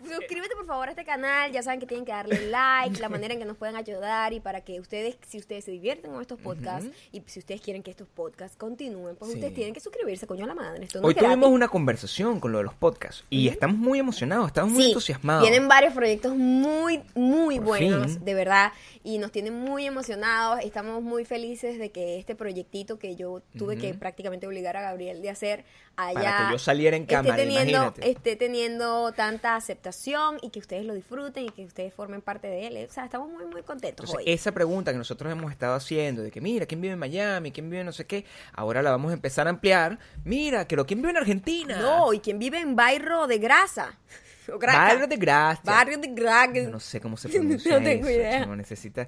Suscríbete por favor a este canal, ya saben que tienen que darle like, la manera en que nos pueden ayudar y para que ustedes, si ustedes se divierten con estos podcasts y si ustedes quieren que estos podcasts continúen, pues Sí. ustedes tienen que suscribirse, coño a la madre. Esto no Hoy es tuvimos una conversación con lo de los podcasts y estamos muy emocionados, estamos muy entusiasmados. Tienen varios proyectos muy, muy Por buenos, fin. de verdad, y nos tienen muy emocionados. Estamos muy felices de que este proyectito que yo tuve que prácticamente obligar a Gabriel de hacer allá Para que yo saliera en esté cámara, teniendo, imagínate. esté teniendo tanta aceptación y que ustedes lo disfruten y que ustedes formen parte de él. O sea, estamos muy, muy contentos Entonces, hoy. esa pregunta que nosotros hemos estado haciendo de que mira, ¿quién vive en Miami? ¿Quién vive en no sé qué? Ahora la vamos a empezar a ampliar. Mira, lo ¿quién vive en Argentina? No, y quien vive en Barrio de Grasa. O. Barrio de Gracia. Barrio de Graca. No sé cómo se No pronuncia tengo eso, idea. chamo, necesita...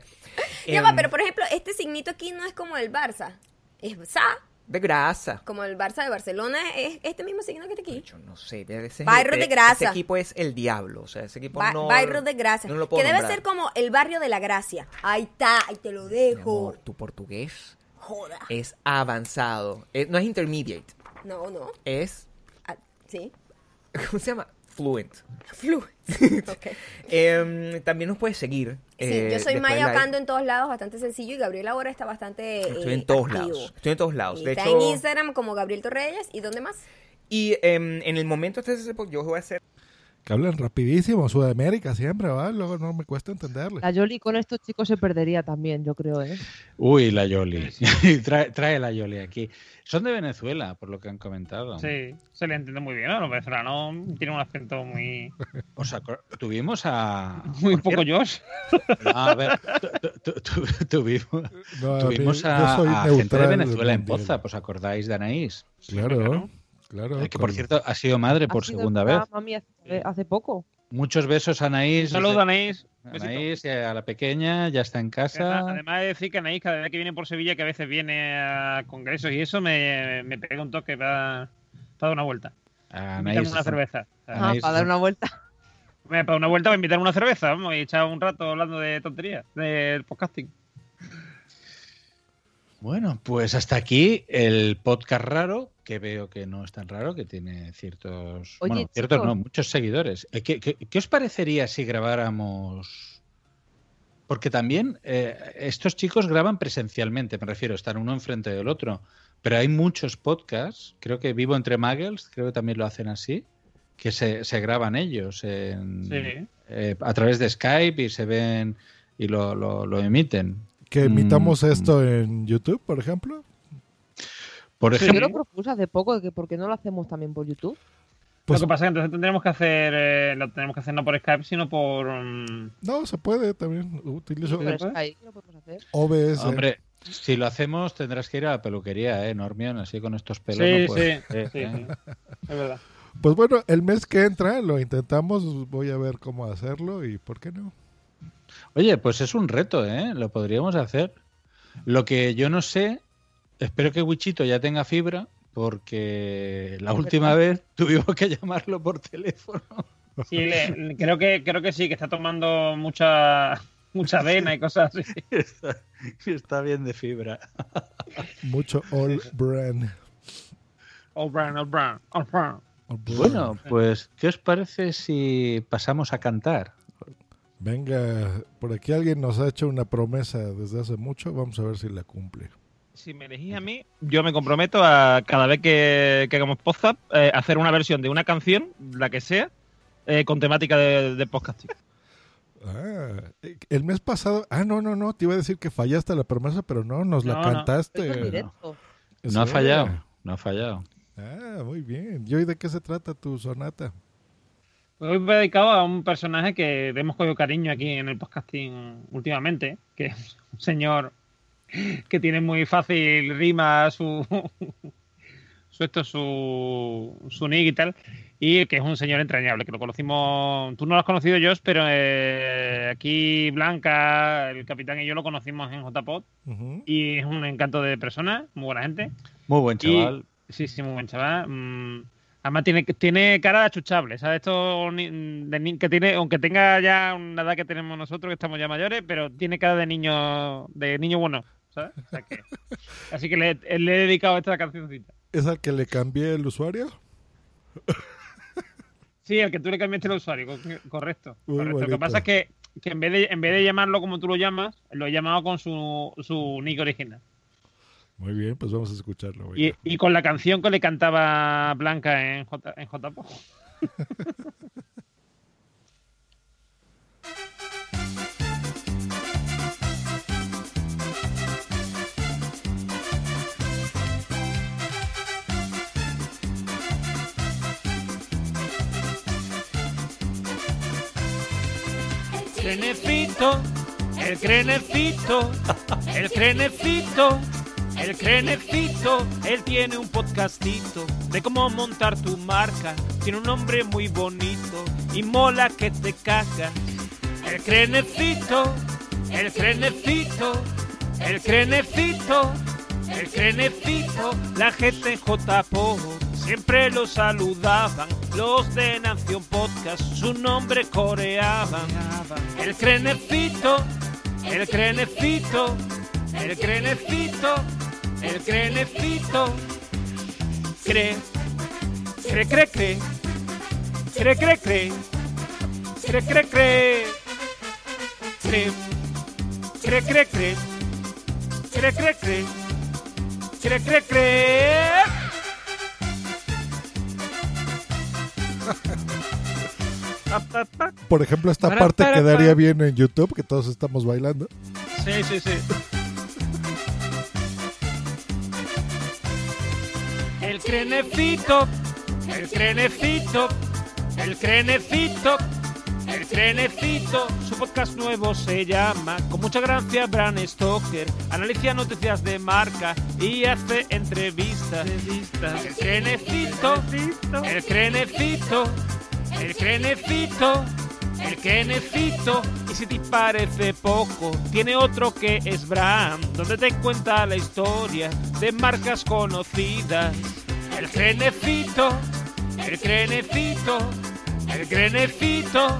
Ya va, Em, pero por ejemplo, este signito aquí no es como el Barça. Es Sa, De grasa. como el Barça de Barcelona, es este mismo signo que está aquí. No sé, ese, Barrio de Grasa. Ese equipo es el diablo. O sea, ese equipo Ba- no... barrio de Gracia. no lo puedo que debe nombrar. ser como el barrio de la Gracia. Ahí está, ahí te lo dejo. Amor, tu portugués Joda. es avanzado. Eh, no es intermediate. No, no. Es... Ah, sí. ¿Cómo se llama? Fluent. Fluent. Ok. Em, también nos puedes seguir. Sí, eh, yo soy después Maya. Ocando en todos lados, bastante sencillo. Y Gabriel ahora está bastante. Estoy eh, en todos activo. lados. Estoy en todos lados. De está hecho, en Instagram como Gabriel Torreyes. ¿Y dónde más? y em, en el momento este yo voy a hacer Que hablan rapidísimo, Sudamérica siempre, ¿va? Luego no me cuesta entenderle. La Yoli con estos chicos se perdería también, yo creo, ¿eh? Uy, la Yoli. trae, trae la Yoli aquí. Son de Venezuela, por lo que han comentado. Sí, se le entiende muy bien. ¿no? Los venezolanos tienen un acento muy. O sea, tuvimos a. Muy poco Josh. A ver, tu- tu- tu- tuvimos, No, a tuvimos a, yo soy a gente de Venezuela en. Poza, ¿os acordáis de Anaís? Claro, claro. Eh, que por cierto ha sido madre por Ha sido segunda vez. Mami hace, hace poco. Muchos besos a Anaís. Saludos, Anaís. Besito. Anaís, y a la pequeña, ya está en casa. además de decir que Anaís, cada vez que viene por Sevilla, que a veces viene a congresos y eso, me, me pega un toque para, para dar una vuelta. A Anaís una cerveza. Ah, para dar una vuelta. Me- Para una vuelta, para invitarme una cerveza, vamos, y echar un rato hablando de tonterías, del podcasting. Bueno, pues hasta aquí el podcast raro, que veo que no es tan raro, que tiene ciertos, Oye, bueno, ciertos no, muchos seguidores. Eh, ¿Qué, qué, qué os parecería si grabáramos? Porque también eh, estos chicos graban presencialmente, me refiero, están uno enfrente del otro, pero hay muchos podcasts, creo que Vivo entre Muggles, creo que también lo hacen así, que se, se graban ellos en- Sí. eh, a través de Skype y se ven y lo, lo, lo emiten. Que imitamos Mm, esto en YouTube, por ejemplo. Por Yo ejemplo, lo propuse hace poco, de que ¿por qué no lo hacemos también por YouTube? Pues- lo que pasa es que entonces tendremos que hacer, eh, lo tenemos que hacer no por Skype, sino por... mm, No, se puede también. Utilizo Por Skype lo podemos hacer. OBS. Hombre, si lo hacemos tendrás que ir a la peluquería, ¿eh, Normion? Así con estos pelos Sí, no puedes. sí, Eh, sí, eh. sí. Es verdad. Pues bueno, el mes que entra lo intentamos. Voy a ver cómo hacerlo y por qué no. Oye, pues es un reto, ¿eh? Lo podríamos hacer. Lo que yo no sé, espero que Wichito ya tenga fibra, porque la última vez tuvimos que llamarlo por teléfono. Sí, le- creo, que, creo que sí, que está tomando mucha, mucha avena y cosas así. Está, está bien de fibra. Mucho All Brand. All brown, all brown. All Brand. Bueno, pues, ¿qué os parece si pasamos a cantar? Venga, por aquí alguien nos ha hecho una promesa desde hace mucho. Vamos a ver si la cumple. Si me elegís a mí, yo me comprometo a cada vez que, que hagamos podcast, eh, hacer una versión de una canción, la que sea, eh, con temática de, de podcasting. Ah, el mes pasado. Ah, no, no, no. Te iba a decir que fallaste la promesa, pero no, nos la No, cantaste. Esto es directo. ¿En No ha fallado, no ha fallado. Ah, muy bien. ¿Y hoy de qué se trata tu sonata? Pues Hoy me he dedicado a un personaje que hemos cogido cariño aquí en el podcasting últimamente, que es un señor que tiene muy fácil rima su, su esto, su, su nick y tal, y que es un señor entrañable, que lo conocimos, tú no lo has conocido, Josh, pero eh, aquí Blanca, el capitán y yo lo conocimos en JPod, Ujú. y es un encanto de persona, muy buena gente. Muy buen Y- chaval. sí, sí, muy buen chaval. Mm, además tiene, tiene cara de achuchable, ¿sabes? Esto de ni- que tiene, aunque tenga ya una edad que tenemos nosotros, que estamos ya mayores, pero tiene cara de niño, de niño bueno, ¿sabes? O sea que- así que le, le he dedicado esta cancioncita. ¿Es al que le cambié el usuario? Sí, el que tú le cambiaste el usuario, co- correcto. Lo que pasa es que, que en, vez de, en vez de llamarlo como tú lo llamas, lo he llamado con su, su nick original. Muy bien, pues vamos a escucharlo. Y, y con la canción que le cantaba Blanca en J, en JPO. Crenecito, el crenecito, el crenecito, el crenecito, él tiene un podcastito de cómo montar tu marca. Tiene un nombre muy bonito y mola que te caga. El crenecito, el crenecito, el crenecito, el crenecito, la gente en JPO siempre lo saludaban. Los de Nación Podcast su nombre coreaban. El crenecito, el crenecito, el crenecito, el crenecito. Cre, cre, cre, cre, cre, cre, cre, cre, cre, cre, cre, cre, cre, cre, cre, cre, cre, cre, cre, cre. Por ejemplo, esta Para, parte para, quedaría para. bien en YouTube, que todos estamos bailando. Sí, sí, sí. El crenecito, el crenecito, el crenecito, el crenecito. Su podcast nuevo se llama Con mucha gracia Bran Stoker. Analiza noticias de marca y hace entrevistas. El crenecito, el crenecito, el crenecito. El crenecito, y si te parece poco, tiene otro que es Bram, donde te cuenta la historia de marcas conocidas. El crenecito, el crenecito, el crenecito,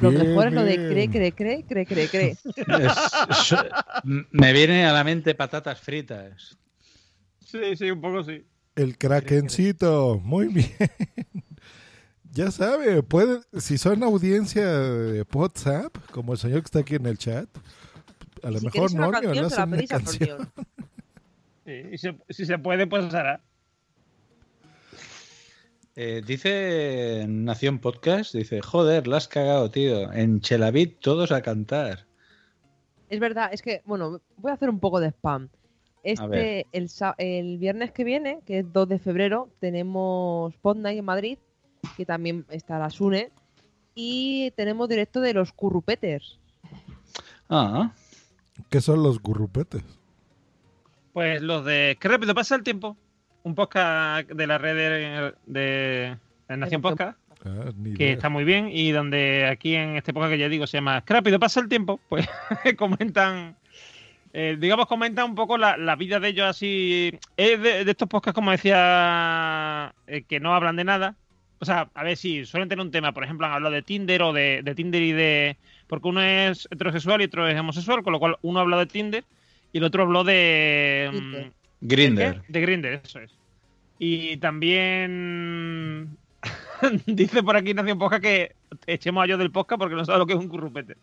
Lo Bien, mejor es lo de cree, cree, cree, cree, cree, cree. Es- m- me viene a la mente patatas fritas. Sí, sí, un poco sí. El krakencito, muy bien. Ya sabe, pueden, si son audiencia de WhatsApp, como el señor que está aquí en el chat, a lo Si mejor queréis una no, canción, le te la hacen una canción. Y se- si se puede, pues se hará. Eh, dice Nación Podcast, dice, joder, la has cagado, tío. En Chelavit todos a cantar. Es verdad, es que, bueno, voy a hacer un poco de spam. Este, el, el viernes que viene, que es 2 de febrero, tenemos Pod Night en Madrid, que también estará Sune, y tenemos directo de los Currupeters. Ah. ¿Qué son los gurrupetes? Pues los de Qué rápido pasa el tiempo. Un podcast de la red de, de- de Nación Podcast. Ah, que está muy bien y donde aquí en este podcast que ya digo se llama Qué rápido pasa el tiempo, pues comentan, eh, digamos, comentan un poco la, la vida de ellos así. Es de, de estos podcasts, como decía, eh, que no hablan de nada. O sea, a ver si suelen tener un tema, por ejemplo, han hablado de Tinder o de, de Tinder y de. Porque uno es heterosexual y otro es homosexual, con lo cual uno habló de Tinder y el otro habló de. mm, Grinder. ¿Qué? De Grinder, eso es. Y también dice por aquí Nación Posca que echemos a yo del podcast porque no sabe lo que es un currupete.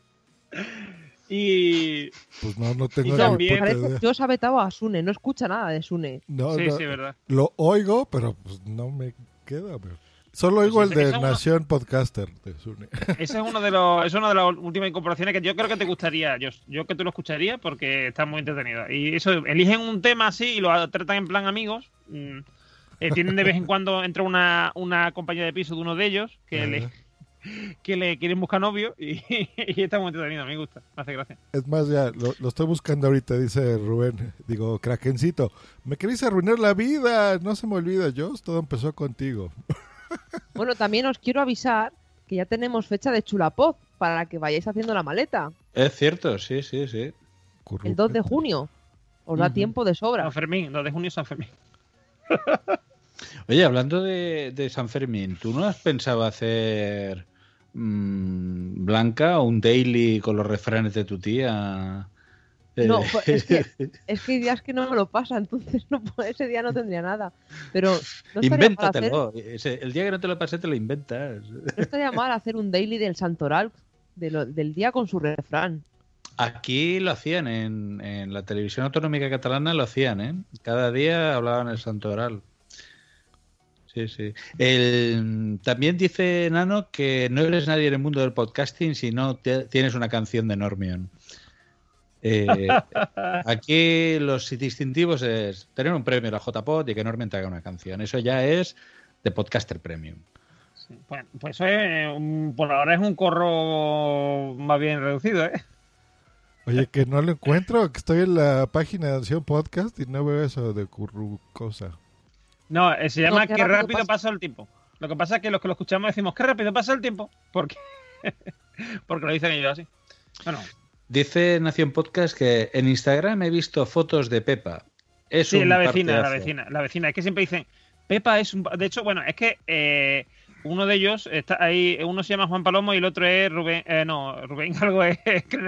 Y Pues no, no tengo también- Parece- yo sabía a Sune, no escucha nada de Sune. No, Sí, no, sí, verdad. Lo oigo, pero pues no me queda. pero- Solo oigo Pues el de ese uno- Nación Podcaster de Sune. ese es uno de los es una de las últimas incorporaciones que yo creo que te gustaría. Yo, yo que tú lo escucharías porque está muy entretenido. Y eso, eligen un tema así y lo tratan en plan amigos. Mm, eh, tienen de vez en cuando entra una, una compañía de piso de uno de ellos que le, que le quieren buscar novio y, y está muy entretenido. Me gusta, me hace gracia. Es más, ya lo, lo estoy buscando ahorita, dice Rubén. Digo, Krakencito, me queréis arruinar la vida. No se me olvida, yo todo empezó contigo. Bueno, también os quiero avisar que ya tenemos fecha de Chulapod para que vayáis haciendo la maleta. Es cierto, sí, sí, sí. El 2 de junio. Os da tiempo de sobra. San Fermín, 2 de junio San Fermín. Oye, hablando de, de San Fermín, ¿tú no has pensado hacer mm, Blanca un daily con los refranes de tu tía? No, Eh, pues es que, es que hay días que no me lo pasa, entonces no, ese día no tendría nada. Pero no hacer, Invéntatelo. El día que no te lo pasé te lo inventas. no estaría mal hacer un daily del Santoral de lo- del día con su refrán. Aquí lo hacían, en, en la televisión autonómica catalana lo hacían, ¿eh? Cada día hablaban el santo oral. Sí, sí. El- también dice Nano que no eres nadie en el mundo del podcasting si no te- tienes una canción de Normion. Eh, aquí los distintivos es tener un premio a la JPod y que Normion te haga una canción. Eso ya es de podcaster premium. Bueno, pues eso es, un- por ahora es un corro más bien reducido, ¿eh? Oye, que no lo encuentro, que estoy en la página de Nación Podcast y no veo eso de currucosa. No, eh, se llama No, qué Qué rápido rápido pasa- pasa el tiempo. Lo que pasa es que los que lo escuchamos decimos Qué rápido pasa el tiempo. Porque, porque lo dicen ellos así. Bueno, Dice Nación Podcast que en Instagram he visto fotos de Pepa. Es sí, un la vecina, la vecina, la vecina. Es que siempre dicen, Pepa es un... pa-". De hecho, bueno, es que eh, uno de ellos está ahí, uno se llama Juan Palomo y el otro es Rubén, eh, no, Rubén algo es.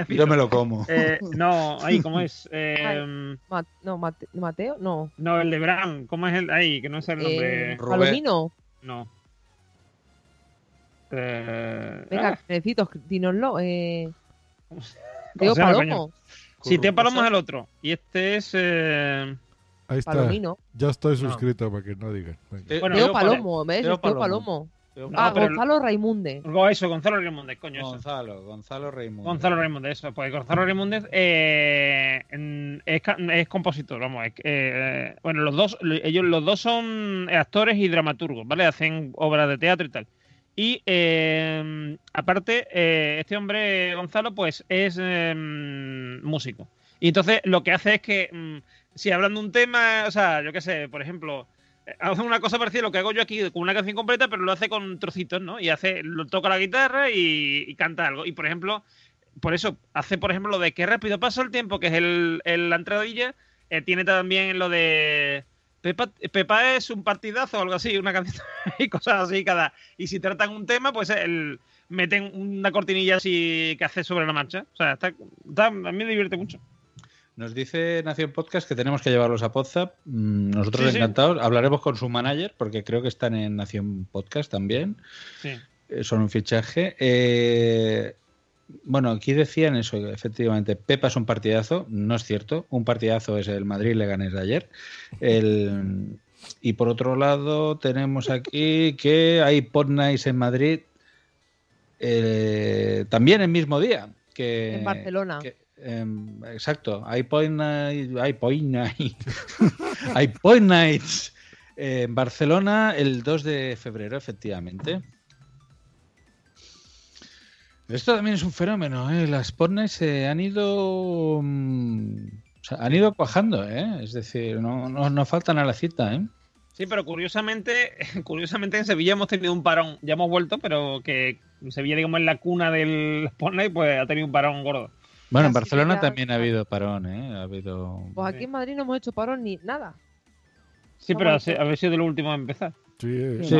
Yo me lo como. Eh, no, ahí, ¿cómo es? Eh, Ma- no, Mate- Mateo, no. no, el de Bran, ¿cómo es el ahí? Que no sé el nombre. Eh, Palomino. No. Eh, Venga, ah, necesito, dínoslo. Eh, ¿cómo Teo se llama, Palomo. coño? Sí, Teo Palomo es el otro. Y este es. eh, Ahí está. Palomino. Ya estoy suscrito para que no digan. Venga. Bueno, Teo Teo Palomo, ¿ves? Teo Palomo. Palomo. Teo Ah, No, Gonzalo Raimunde. Eso, Gonzalo Raimundes, coño, eso. Gonzalo, Gonzalo Raimundo. Gonzalo Raimundes, eso. Pues Gonzalo Raimundes eh, es, compositor, vamos. es que, eh, bueno, los dos, ellos los dos son actores y dramaturgos, ¿vale? Hacen obras de teatro y tal. Y eh, aparte, eh, este hombre, Gonzalo, pues es eh, músico. Y entonces lo que hace es que, mm, si hablan de un tema, o sea, yo qué sé, por ejemplo, eh, hace una cosa parecida a lo que hago yo aquí con una canción completa, pero lo hace con trocitos, ¿no? Y hace, lo toca la guitarra y, y canta algo. Y por ejemplo, por eso hace, por ejemplo, lo de qué rápido pasa el tiempo, que es el, el- la entradilla. eh, tiene también lo de Pepa, Pepa es un partidazo o algo así, una canción y cosas así cada. Y si tratan un tema, pues el meten una cortinilla así que hace sobre la marcha. O sea, está, está- a mí me divierte mucho. Nos dice Nación Podcast que tenemos que llevarlos a Podzap. Mm, Nosotros Sí, sí. encantados. Hablaremos con su manager porque creo que están en Nación Podcast también. Sí. Eh, Son un fichaje. Eh, bueno, aquí decían eso, efectivamente, Pepa es un partidazo. No es cierto. Un partidazo es el Madrid-Leganés de ayer. El- y por otro lado, tenemos aquí que hay Pod Nights en Madrid eh, también el mismo día. Que, En Barcelona. que- em, exacto, hay Point Night- hay Point Night- hay Point Nights en Barcelona el 2 de febrero, efectivamente. Esto también es un fenómeno, ¿eh? Las pornes se han ido. mm, o sea, han ido cuajando, ¿eh? Es decir, no, no, no faltan a la cita, ¿eh? Sí, pero curiosamente, curiosamente en Sevilla hemos tenido un parón. Ya hemos vuelto, pero que Sevilla, digamos, es la cuna del Fortnite, pues ha tenido un parón gordo. Bueno, en Barcelona también ha habido parón, ¿eh? Ha habido. Pues aquí en Madrid no hemos hecho parón ni nada. Sí, pero Vamos, ha haber sido de lo último a empezar. Sí, ¿Qué Sí.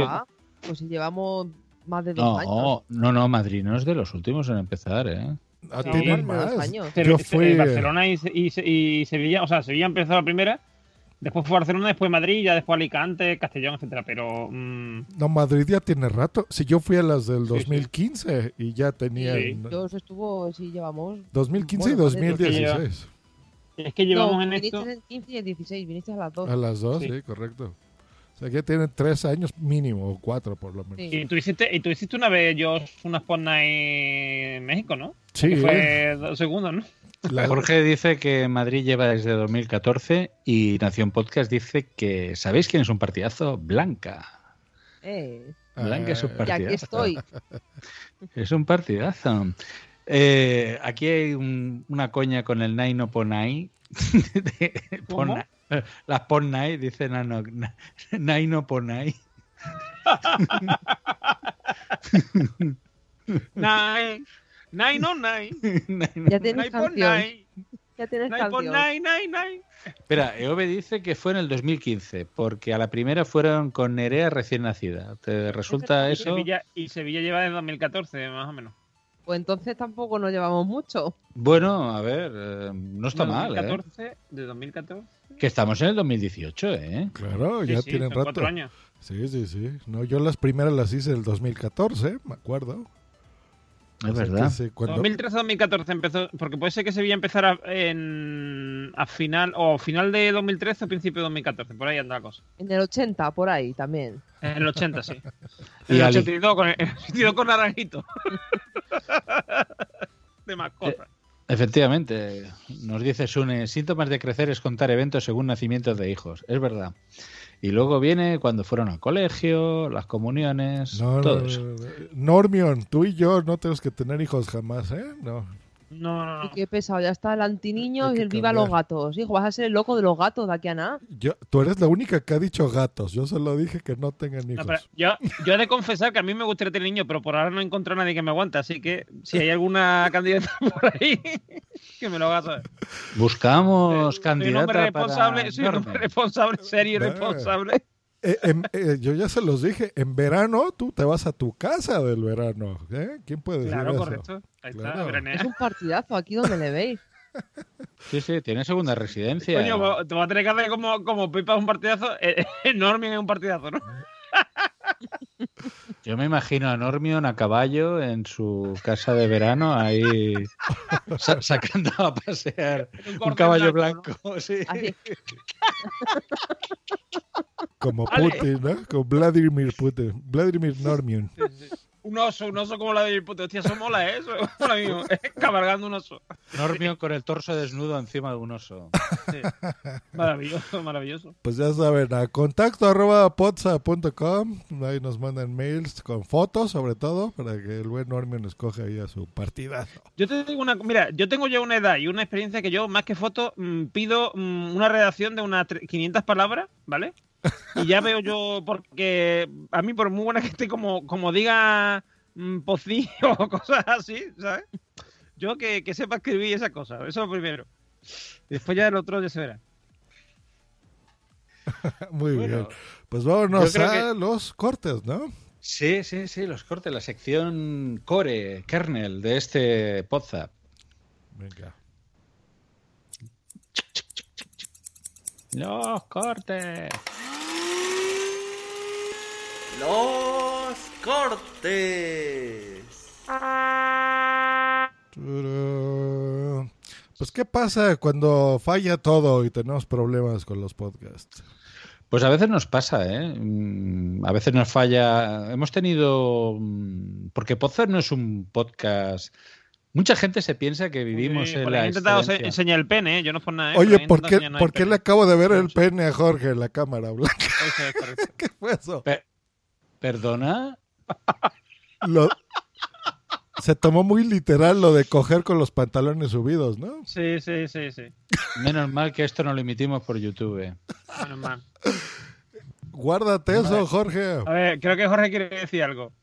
Pues si llevamos más de dos años. No, no, no, Madrid no es de los últimos en empezar, ¿eh? Ah, Sí, tienen más años. Pero Yo eh, fui. Barcelona y, y y Sevilla, o sea, Sevilla empezó la primera, después fue Barcelona, después Madrid, ya después Alicante, Castellón, etcétera. Pero mm, No, Madrid ya tiene rato. Si yo fui a las del Sí, sí. 2015 y ya tenían. Sí. Yo estuvo, sí, llevamos. 2015 bueno, y más de dos 2016. es que llevamos no, en viniste esto. en el 15 y el 16, viniste a las dos. A las dos, Sí. sí, correcto. O sea, que tienen tres años mínimo, o cuatro por lo menos. Sí. Y tú hiciste, y tú hiciste una vez, yo, una Fortnite en México, ¿no? Sí. Que fue dos segundos, ¿no? La- Jorge dice que Madrid lleva desde 2014 y Nación Podcast dice que ¿sabéis quién es un partidazo? Blanca. Eh, Blanca es un Ah, y partidazo. aquí estoy. Es un partidazo. Eh, aquí hay un- una coña con el Naino Ponai. ¿Cómo? Ponai. Las Ponai, dice Nano, Na- Naino Ponai. Nine. Nine no nine. Ya tienes nine. Ya tienes Nine por nine. Espera, Eove dice que fue en el 2015, porque a la primera fueron con Nerea recién nacida. ¿Te resulta Y eso? Sevilla, y Sevilla lleva desde 2014, más o menos. Pues entonces tampoco nos llevamos mucho. Bueno, a ver, eh, no está de mal, ¿eh? 2014, De 2014. Que estamos en el 2018, ¿eh? Claro, Sí, ya sí, tienen rato. cuatro años. Sí, sí, sí. No, yo las primeras las hice en el 2014, me acuerdo. Es verdad. que sí, cuando- 2013-2014 empezó, porque puede ser que Sevilla empezara en, a final, o final de 2013 o principio de 2014, por ahí anda la cosa. En el 80, por ahí también. En el 80, sí. Y En el Ali- 82 con, el, el 82 con Naranjito. de mascota. Efectivamente, nos dice Sune, síntomas de crecer es contar eventos según nacimientos de hijos. Es verdad. Y luego viene cuando fueron al colegio, las comuniones, No, todo eso. no, no. Normion, tú y yo no tenemos que tener hijos jamás, ¿eh? No. No, no, Y qué pesado, ya está el antiniño y el viva cambiar. los gatos. Hijo, vas a ser el loco de los gatos de aquí a nada. Yo, tú eres la única que ha dicho gatos. Yo solo dije que no tengan No, hijos. pero yo, yo he de confesar que a mí me gustaría tener niños, pero por ahora no he encontrado a nadie que me aguante, así que si hay alguna candidata por ahí, que me lo haga saber. Buscamos Soy un candidata hombre responsable, para soy un hombre responsable, serio y Nah. responsable. Eh, en- eh, yo ya se los dije, en verano tú te vas a tu casa del verano. ¿eh? ¿Quién puede decir Claro, eso? correcto. Ahí está, Claro. veranea. Es un partidazo aquí donde le veis. Sí, sí, tiene segunda residencia. Coño, te vas a tener que hacer como, como Pipa es un partidazo, eh, eh, es un partidazo, ¿no? Yo me imagino a Normion a caballo en su casa de verano, ahí sa- sacando a pasear Un un caballo blanco, blanco. sí. Así. Como. Putin, ¿no? Como Vladimir Putin. Vladimir Normion. Un oso, un oso como la de puto. Hostia, eso mola, ¿eh? Eso mola mismo. Cabalgando un oso. Normion con el torso desnudo encima de un oso. Sí. Maravilloso, maravilloso. Pues ya saben, a contacto arroba potsa.com. Ahí nos mandan mails con fotos, sobre todo, para que el buen Normion escoja ahí a su partidazo. Yo te digo una, mira, yo tengo ya una edad y una experiencia que yo, más que fotos, mm, pido mm, una redacción de unas tre- 500 palabras, ¿vale? Y ya veo yo, porque a mí, por muy buena que esté, como, como diga mm, pocillo o cosas así, ¿sabes? Yo que, que sepa escribir esas cosas, eso es lo primero. Y después ya el otro ya se verá. Muy Bueno, bien. Pues vámonos a que- los cortes, ¿no? Sí, sí, sí, los cortes, la sección core, kernel de este WhatsApp. Venga. Los cortes. Los cortes. Pues, ¿qué pasa cuando falla todo y tenemos problemas con los podcasts? Pues a veces nos pasa, ¿eh? Mm, A veces nos falla. Hemos tenido. mm, Porque Podzar no es un podcast. Mucha gente se piensa que vivimos Sí, en la he intentado enseñar el pene, ¿eh? yo no por nada. ¿eh? Oye, ¿por qué, ¿por qué le acabo de ver el pene a Jorge en la cámara blanca? ¿Qué fue eso? ¿Perdona? Lo- se tomó muy literal lo de coger con los pantalones subidos, ¿no? Sí, sí, sí, sí. Menos mal que esto no lo emitimos por YouTube. Menos mal. Guárdate eso, Jorge. A ver, creo que Jorge quiere decir algo.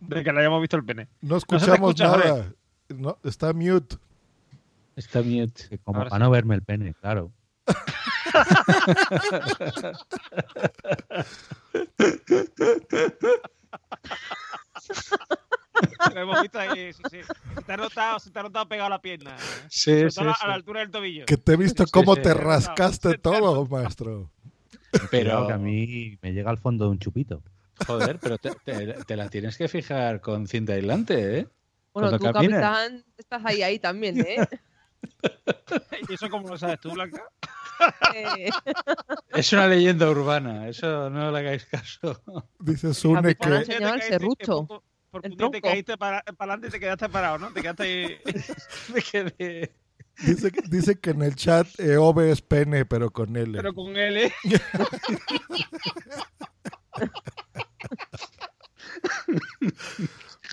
De que le hayamos visto el pene. No escuchamos escucha, nada. No, está mute. Está mute. Como Ahora para sí. no verme el pene, claro. Lo hemos visto ahí, sí, sí. Se te ha notado, se te ha notado pegado a la pierna. Sí, Sobre sí, todo a la- sí. a la altura del tobillo. Que te he visto Sí, cómo sí. te rascaste todo, maestro. Pero Pero- que a mí me llega al fondo de un chupito. Joder, pero te, te- te la tienes que fijar con cinta aislante, ¿eh? Bueno, Cuando tú, caminas. capitán, estás ahí, ahí también, ¿eh? ¿Y eso cómo lo sabes tú, Blanca? Eh, Es una leyenda urbana, eso no le hagáis caso. Dice Sune ha que el serrucho. Por El te caíste para, para adelante y te quedaste parado, ¿no? Te quedaste ahí. Me quedé. dice, que- dice que en el chat Eove es pene, pero con L. Pero con L.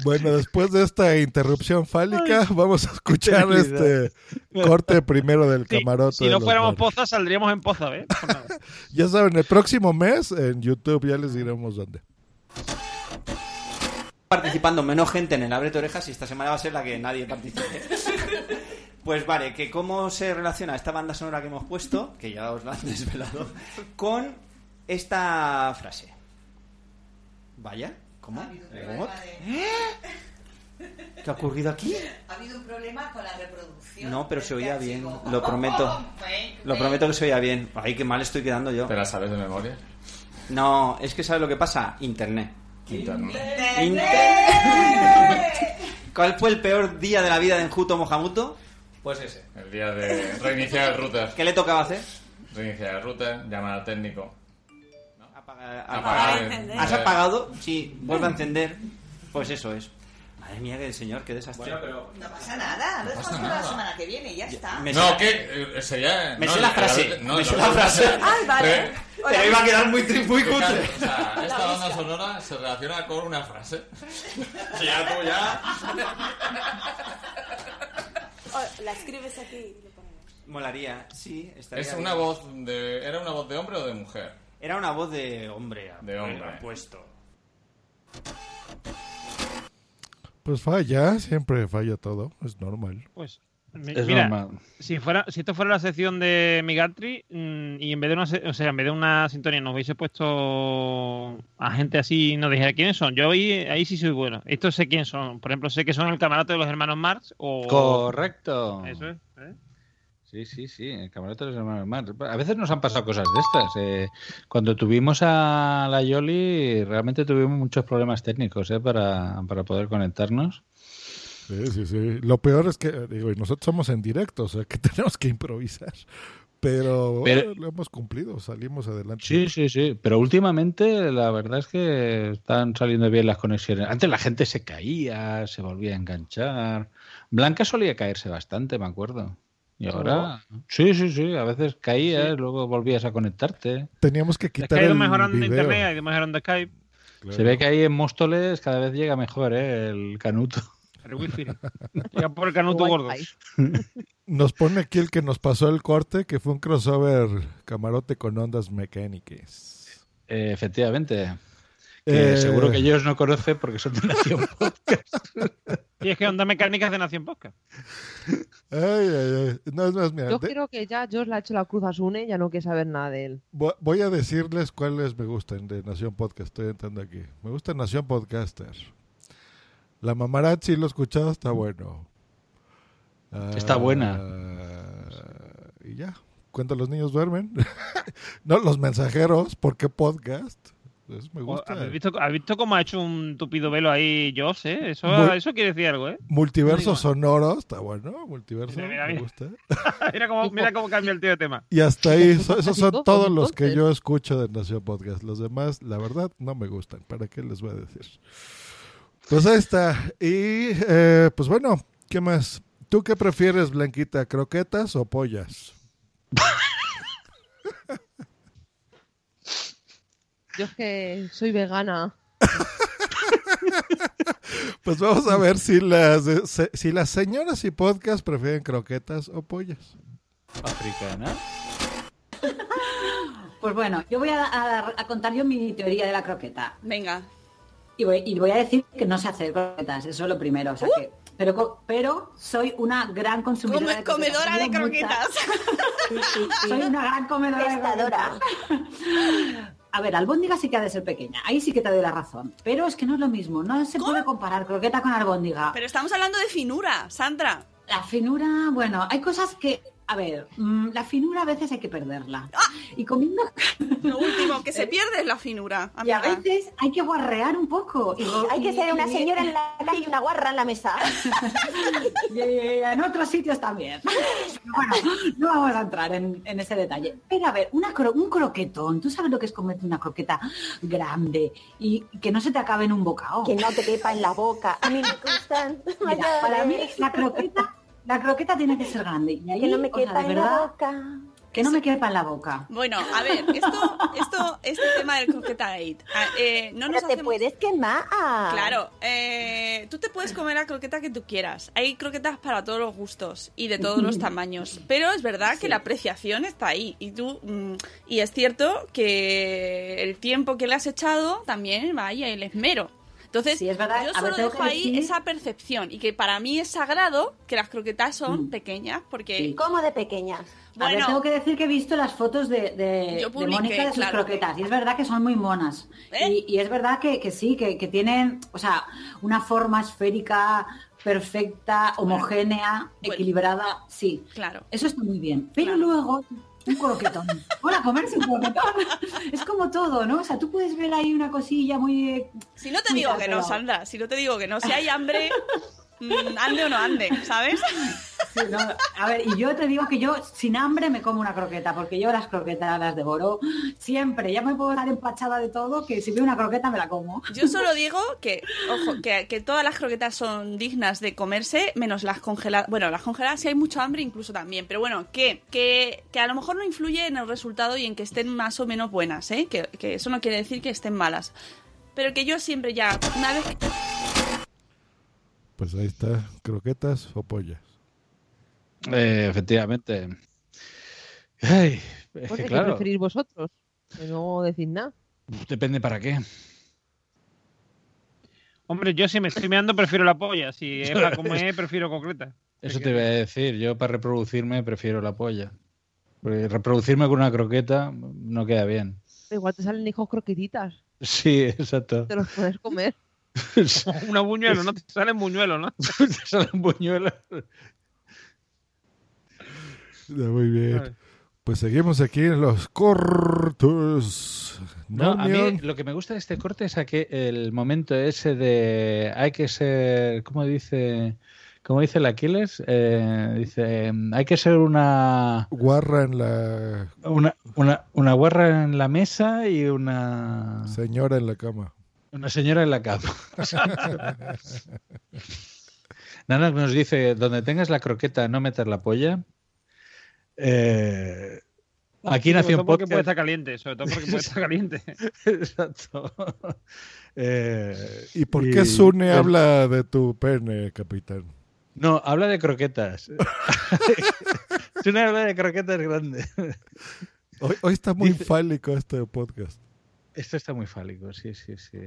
Bueno, después de esta interrupción fálica, vamos a escuchar este corte primero del Sí, camarote. si de no fuéramos Barbies. poza, saldríamos en poza, nada. Ya saben, el próximo mes en YouTube ya les diremos dónde. participando menos gente en el Abre tu Orejas y esta semana va a ser la que nadie participe. Pues vale, que cómo se relaciona esta banda sonora que hemos puesto, que ya os la han desvelado, con esta frase. Vaya, ¿cómo? ¿What? ¿Qué ha ocurrido aquí? Ha habido un problema con la reproducción. No, pero se oía bien, lo prometo. Lo prometo que se oía bien. Ay, qué mal estoy quedando yo. ¿Te la sabes de memoria? No, es que ¿sabes lo que pasa? Internet. Internet. Internet. ¿Cuál fue el peor día de la vida de Enjuto Mohamuto? Pues ese. El día de reiniciar el router. ¿Qué le tocaba hacer? Reiniciar el router, llamar al técnico. Apagar. Apagar. ¿Has apagado? Sí, vuelve a encender. Pues eso es. Madre mía, que señor, qué desastre. No pasa nada, lo No dejamos para la semana que viene y ya está. Me No, que eh, sería. Me no, sé la el- frase, el- no, me sé la frase. Ay, vale. Re- Pero iba a quedar muy, tri- muy cutre. o sea, esta banda sonora se relaciona con una frase. Ya tú ya. Oh, la escribes aquí y lo ponemos. Molaría, sí. estaría Es bien. una voz de. ¿Era una voz de hombre o de mujer? Era una voz de hombre. De hombre. Puesto. Pues falla, siempre falla todo, es normal. Pues, mi- Es mira, normal. si fuera, si esto fuera la sección de Migatri mm, y en vez de una, o sea, en vez de una sintonía nos hubiese puesto a gente así y nos dijera quiénes son, yo ahí, ahí sí soy bueno. Esto sé quién son. Por ejemplo, sé que son el camarote de los hermanos Marx o Correcto. Eso es. ¿eh? Sí, sí, sí, el camarote de los hermanos. A veces nos han pasado cosas de estas. eh. Cuando tuvimos a la Yoli, realmente tuvimos muchos problemas técnicos eh, para, para poder conectarnos. Sí, sí, sí. Lo peor es que, digo, y nosotros somos en directo, o sea, que tenemos que improvisar. Pero, Pero- bueno, lo hemos cumplido, salimos adelante. Sí, sí, sí. Pero últimamente la verdad es que están saliendo bien las conexiones. Antes la gente se caía, se volvía a enganchar. Blanca solía caerse bastante, me acuerdo. Y ahora, sí, sí, sí, a veces caías, luego volvías a conectarte. Teníamos que Es quitar que ha ido mejorando video. internet, ha ido mejorando Skype. Se ve que ahí en Móstoles cada vez llega mejor ¿eh? el canuto. El wifi. Llega por el canuto gordo. Nos pone aquí el que nos pasó el corte, que fue un crossover camarote con ondas mecánicas. Eh, efectivamente. Que Eh, seguro que ellos no conocen porque son de Nación Podcast. Y es que Onda Mecánica es de Nación Podcast. Ay, ay, ay. No, es más, mira, Yo de- creo que ya Josh le ha hecho la cruz a Sune, ya no quiere saber nada de él. vo- voy a decirles cuáles me gustan de Nación Podcast, estoy entrando aquí. Me gusta Nación Podcaster. La Mamarazzi, lo he escuchado, está bueno. Está buena. Ah, y ya. Cuando los niños duermen. no, los mensajeros, ¿por qué podcast? Pues me gusta. ¿Has visto, has visto cómo ha hecho un tupido velo ahí Joss, eh? Eso, eso quiere decir algo, ¿eh? Multiverso sonoro, está bueno. Multiverso, Mira, mira, me gusta. mira, cómo, mira cómo cambia el tío de tema. Y hasta ahí, so- esos son Todos, los que yo escucho de Nación Podcast. Los demás, la verdad, no me gustan. ¿Para qué les voy a decir? Pues ahí está. Y, eh, pues bueno, ¿qué más? ¿Tú qué prefieres, Blanquita? ¿Croquetas o pollas? Yo es que soy vegana. Pues vamos a ver si las, eh, si las señoras y podcast prefieren croquetas o pollas. Africana. Pues bueno, yo voy a, a- a contar yo mi teoría de la croqueta. Venga. Y voy, y voy a decir que no sé hacer croquetas, eso es lo primero. O sea que, pero, pero soy una gran consumidora Come- de croquetas. comedora de muchas. croquetas. Soy una gran comedora de croquetas. A ver, albóndiga sí que ha de ser pequeña. Ahí sí que te doy la razón. Pero es que no es lo mismo. No se puede comparar croqueta con albóndiga. Pero estamos hablando de finura, Sandra. La finura, bueno, hay cosas que... A ver, mm, la finura a veces hay que perderla. Y comiendo... Lo último que se pierde es la finura. Y a amiga. veces hay que guarrear un poco. Y, Hay que ser una señora en la calle y una guarra en la mesa. y en otros sitios también. bueno, no vamos a entrar en, en ese detalle. Pero a ver, una cro- un croquetón. ¿Tú sabes lo que es comerte una croqueta grande y que no se te acabe en un bocado? Que no te quepa en la boca. A mí me gustan. para mí la croqueta, la croqueta tiene que ser grande. Y ahí, Que no me o sea, quepa de en la boca. Que no me quepa en la boca. Bueno, a ver, esto, esto, este tema del croqueta gate. ah, eh, no nos Pero te hacemos- puedes quemar. Claro, eh, tú te puedes comer la croqueta que tú quieras. Hay croquetas para todos los gustos y de todos los tamaños. Pero es verdad que la apreciación está ahí. Y tú, mm, y es cierto que el tiempo que le has echado también vaya el esmero. Entonces, Sí, es verdad. yo solo dejo ahí decir- esa percepción y que para mí es sagrado que las croquetas son Mm. pequeñas porque... Sí. ¿Cómo de pequeñas? A ver, tengo que decir que he visto las fotos de, de, Yo de publiqué, Mónica de sus claro. croquetas y es verdad que son muy monas. ¿Eh? Y, y es verdad que, que sí, que, que tienen, o sea, una forma esférica perfecta, homogénea, equilibrada, sí. Claro. Eso está muy bien. Pero luego, un croquetón. Hola, comerse un croquetón. Es como todo, ¿no? O sea, tú puedes ver ahí una cosilla muy... Si no te digo que no, Sandra, si no te digo que no, si hay hambre, mm, ande o no ande, ¿sabes? Sí, no, a ver, y yo te digo que yo sin hambre me como una croqueta, porque yo las croquetas las devoro siempre. Ya me puedo dar empachada de todo, que si veo una croqueta me la como. Yo solo digo que, ojo, que, que todas las croquetas son dignas de comerse, menos las congeladas. Bueno, las congeladas si hay mucho hambre incluso también, pero bueno, que, que, que a lo mejor no influye en el resultado y en que estén más o menos buenas, ¿eh? Que, que eso no quiere decir que estén malas. Pero que yo siempre ya, una vez que... Pues ahí está, croquetas o pollas. Eh, efectivamente. Ay, es Pues, que ¿Qué claro, preferís vosotros? Que no decís nada. depende para qué. Hombre, yo si me estoy meando prefiero la polla. Si es para comer, prefiero concreta. Eso te iba a decir. Yo para reproducirme prefiero la polla. Porque reproducirme con una croqueta no queda bien. Igual te salen hijos croquetitas. Sí, exacto. Te los puedes comer. Una buñuelo, ¿no? Te salen buñuelos, ¿no? Te salen buñuelos. Muy bien. Pues seguimos aquí en los cortos. No, a mí lo que me gusta de este corte es aquel, el momento ese de hay que ser, ¿cómo dice? ¿Cómo dice el Aquiles? Eh, dice, hay que ser una Guarra en la una, una, una guarra en la mesa y una señora en la cama. Una señora en la cama. Nana nos dice, donde tengas la croqueta, no meter la polla. Eh, aquí nació un todo porque puede podcast. estar caliente, sobre todo porque puede estar caliente. Exacto. Eh, ¿Y por qué Sune habla de tu pene, capitán? No, habla de croquetas. Sune habla de croquetas grandes. Hoy, hoy está muy Dice- fálico este podcast. Esto está muy fálico, sí, sí, sí.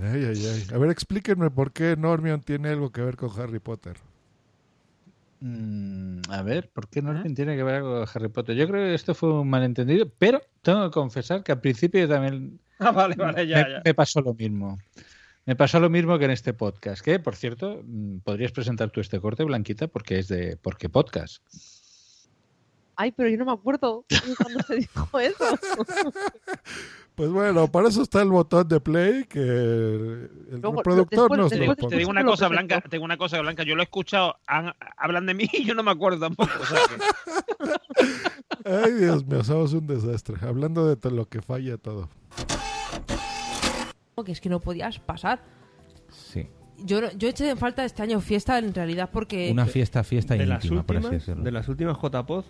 Ay, ay, ay. A ver, explíquenme por qué Normion tiene algo que ver con Harry Potter. Mm, a ver, ¿por qué Norman tiene que ver algo con Harry Potter? Yo creo que esto fue un malentendido, pero tengo que confesar que al principio yo también Ah, vale, vale, ya, me, ya. me pasó lo mismo. Me pasó lo mismo que en este podcast, que por cierto, mm, podrías presentar tú este corte, Blanquita, porque es de porque podcast. Ay, pero yo no me acuerdo cuando se dijo eso. Pues bueno, para eso está el botón de play que el Luego, reproductor después- nos Te, lo te pone. digo una cosa, Blanca, te digo una cosa, Blanca, yo lo he escuchado, han- hablan de mí y yo no me acuerdo tampoco. o sea que- Ay, Dios mío, somos un desastre. Hablando de todo lo que falla todo. que es que no podías pasar. Sí. Yo, no- yo eché en falta este año fiesta en realidad porque... Una fiesta, fiesta de las íntima, por así últimas, decirlo. de las últimas JPod,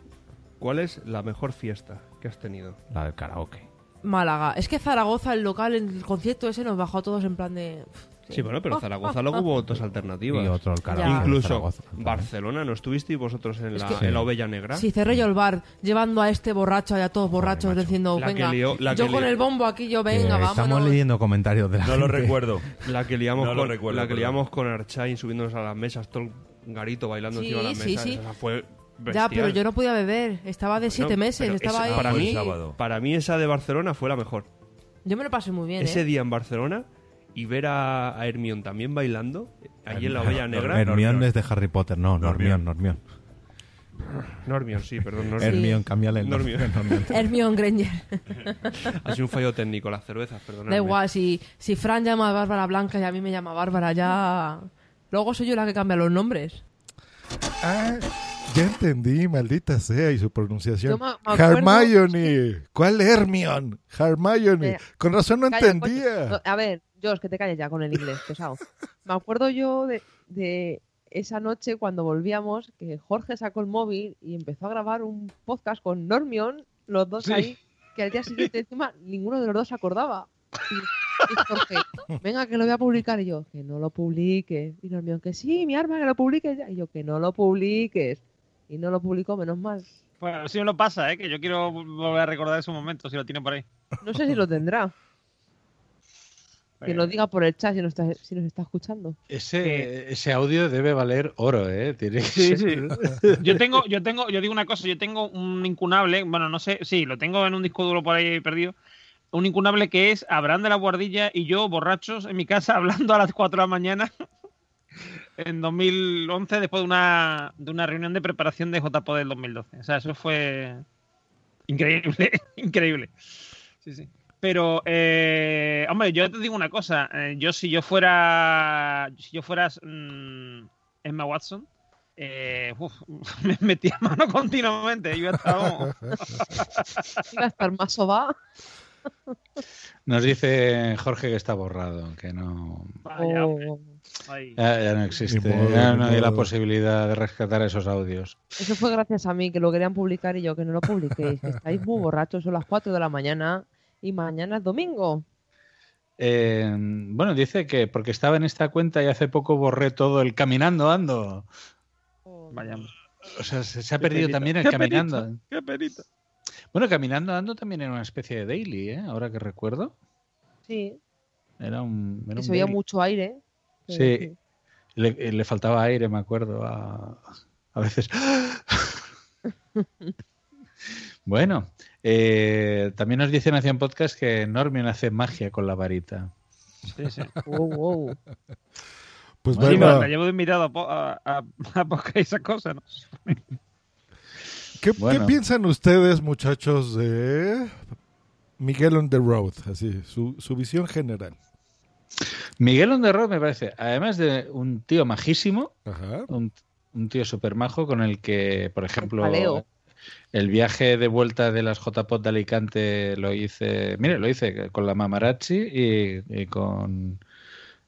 ¿cuál es la mejor fiesta que has tenido? La del karaoke. Málaga. Es que Zaragoza, el local, el concierto ese nos bajó a todos en plan de... Sí, bueno, pero Oh, Zaragoza oh, luego oh. hubo otras alternativas. Y otro Alcalá. Ya. Incluso Zaragoza. Barcelona, ¿no estuvisteis vosotros en, Es la, que- en la Ovella Negra? Si cerré yo el bar, llevando a este borracho y a todos borrachos diciendo, La que venga, lió- la yo con lió- el bombo aquí, yo venga, vámonos. estamos leyendo comentarios de la No lo recuerdo. La que liamos, No con, recuerdo, la que liamos con Archain subiéndonos a las mesas, todo el garito bailando Sí, encima de las sí, mesas. sí. Esa fue Ya, bestial. pero yo no podía beber, estaba de siete No, meses, estaba esa- ahí. Para mí, sábado. para mí esa de Barcelona fue la mejor. Yo me lo pasé muy bien, Ese ¿eh? día en Barcelona y ver a, a Hermione también bailando, allí en la Ovella Negra. Hermione es de Harry Potter, no, Normión, Normión. Normion, sí, perdón. Normion. Hermione, cámbiale el. Normión. Hermione Granger. ha sido un fallo técnico, las cervezas, perdón. Da igual, si, si Fran llama a Bárbara Blanca y a mí me llama Bárbara, ya... Luego soy yo la que cambia los nombres. Ah, ya entendí, maldita sea, y su pronunciación. Yo me- me acuerdo- Hermione. ¿Cuál Hermione? Hermione. Eh, Con razón no Calla, entendía. No, a ver, Jos, que te calles ya con el inglés, pesado. Me acuerdo yo de, de esa noche cuando volvíamos que Jorge sacó el móvil y empezó a grabar un podcast con Normion, los dos Sí. ahí, que al día siguiente encima ninguno de los dos se acordaba. Y, y Jorge, venga, que lo voy a publicar. Y yo, que no lo publiques. Y Normion, que sí, mi arma, que lo publiques ya. Y yo, que no lo publiques. Y no lo publicó, menos mal. Bueno, si me lo pasa, ¿eh? que yo quiero volver a recordar ese momento, si lo tiene por ahí. No sé si lo tendrá. Que nos diga por el chat si nos está, si nos está escuchando. Ese, ese audio debe valer oro, ¿eh? Tiene que Sí, ser- sí. Yo tengo, yo tengo, yo digo una cosa, yo tengo un incunable, bueno, no sé, sí, lo tengo en un disco duro por ahí perdido. Un incunable que es Abraham de la Guardilla y yo borrachos en mi casa hablando a las 4 de la mañana en 2011 después de una, de una reunión de preparación de JPO del 2012. O sea, eso fue increíble, increíble. Sí, sí. Pero, eh, hombre, yo te digo una cosa. eh, yo si yo fuera, si yo fuera mm, Emma Watson, eh, uf, me metía mano continuamente. Vamos. Iba a estar más soba. Nos dice Jorge que está borrado, que no. Vaya, Oh. Ya, ya no existe. Ya no hay la posibilidad de rescatar esos audios. Eso fue gracias a mí, que lo querían publicar y yo que no lo publiquéis. que estáis muy borrachos, son las 4 de la mañana y mañana es domingo. Eh, bueno, dice que porque estaba en esta cuenta y hace poco borré todo el caminando ando. Vaya. O sea, se, se ha perdido también el Qué caminando. Qué penita. Bueno, caminando ando también era una especie de daily, ¿eh? Ahora que recuerdo. Sí, Era un. Era que un se daily. mucho aire. Sí. Le, le faltaba aire, me acuerdo. A, a veces. bueno, eh, también nos dice Nación Podcast que Normion hace magia con la varita. Sí, sí. Wow, wow. Pues Sí, bueno, la llevo de invitado a, po- a, a, a esas cosas, ¿no? ¿qué, Bueno. qué piensan ustedes, muchachos, de Miguel on the Road? Así, su, su visión general. Miguel on the Road me parece, además de un tío majísimo, Ajá. un, un tío súper majo con el que, por ejemplo, el viaje de vuelta de las JPOT de Alicante lo hice, mire, lo hice con la Mamarazzi y, y con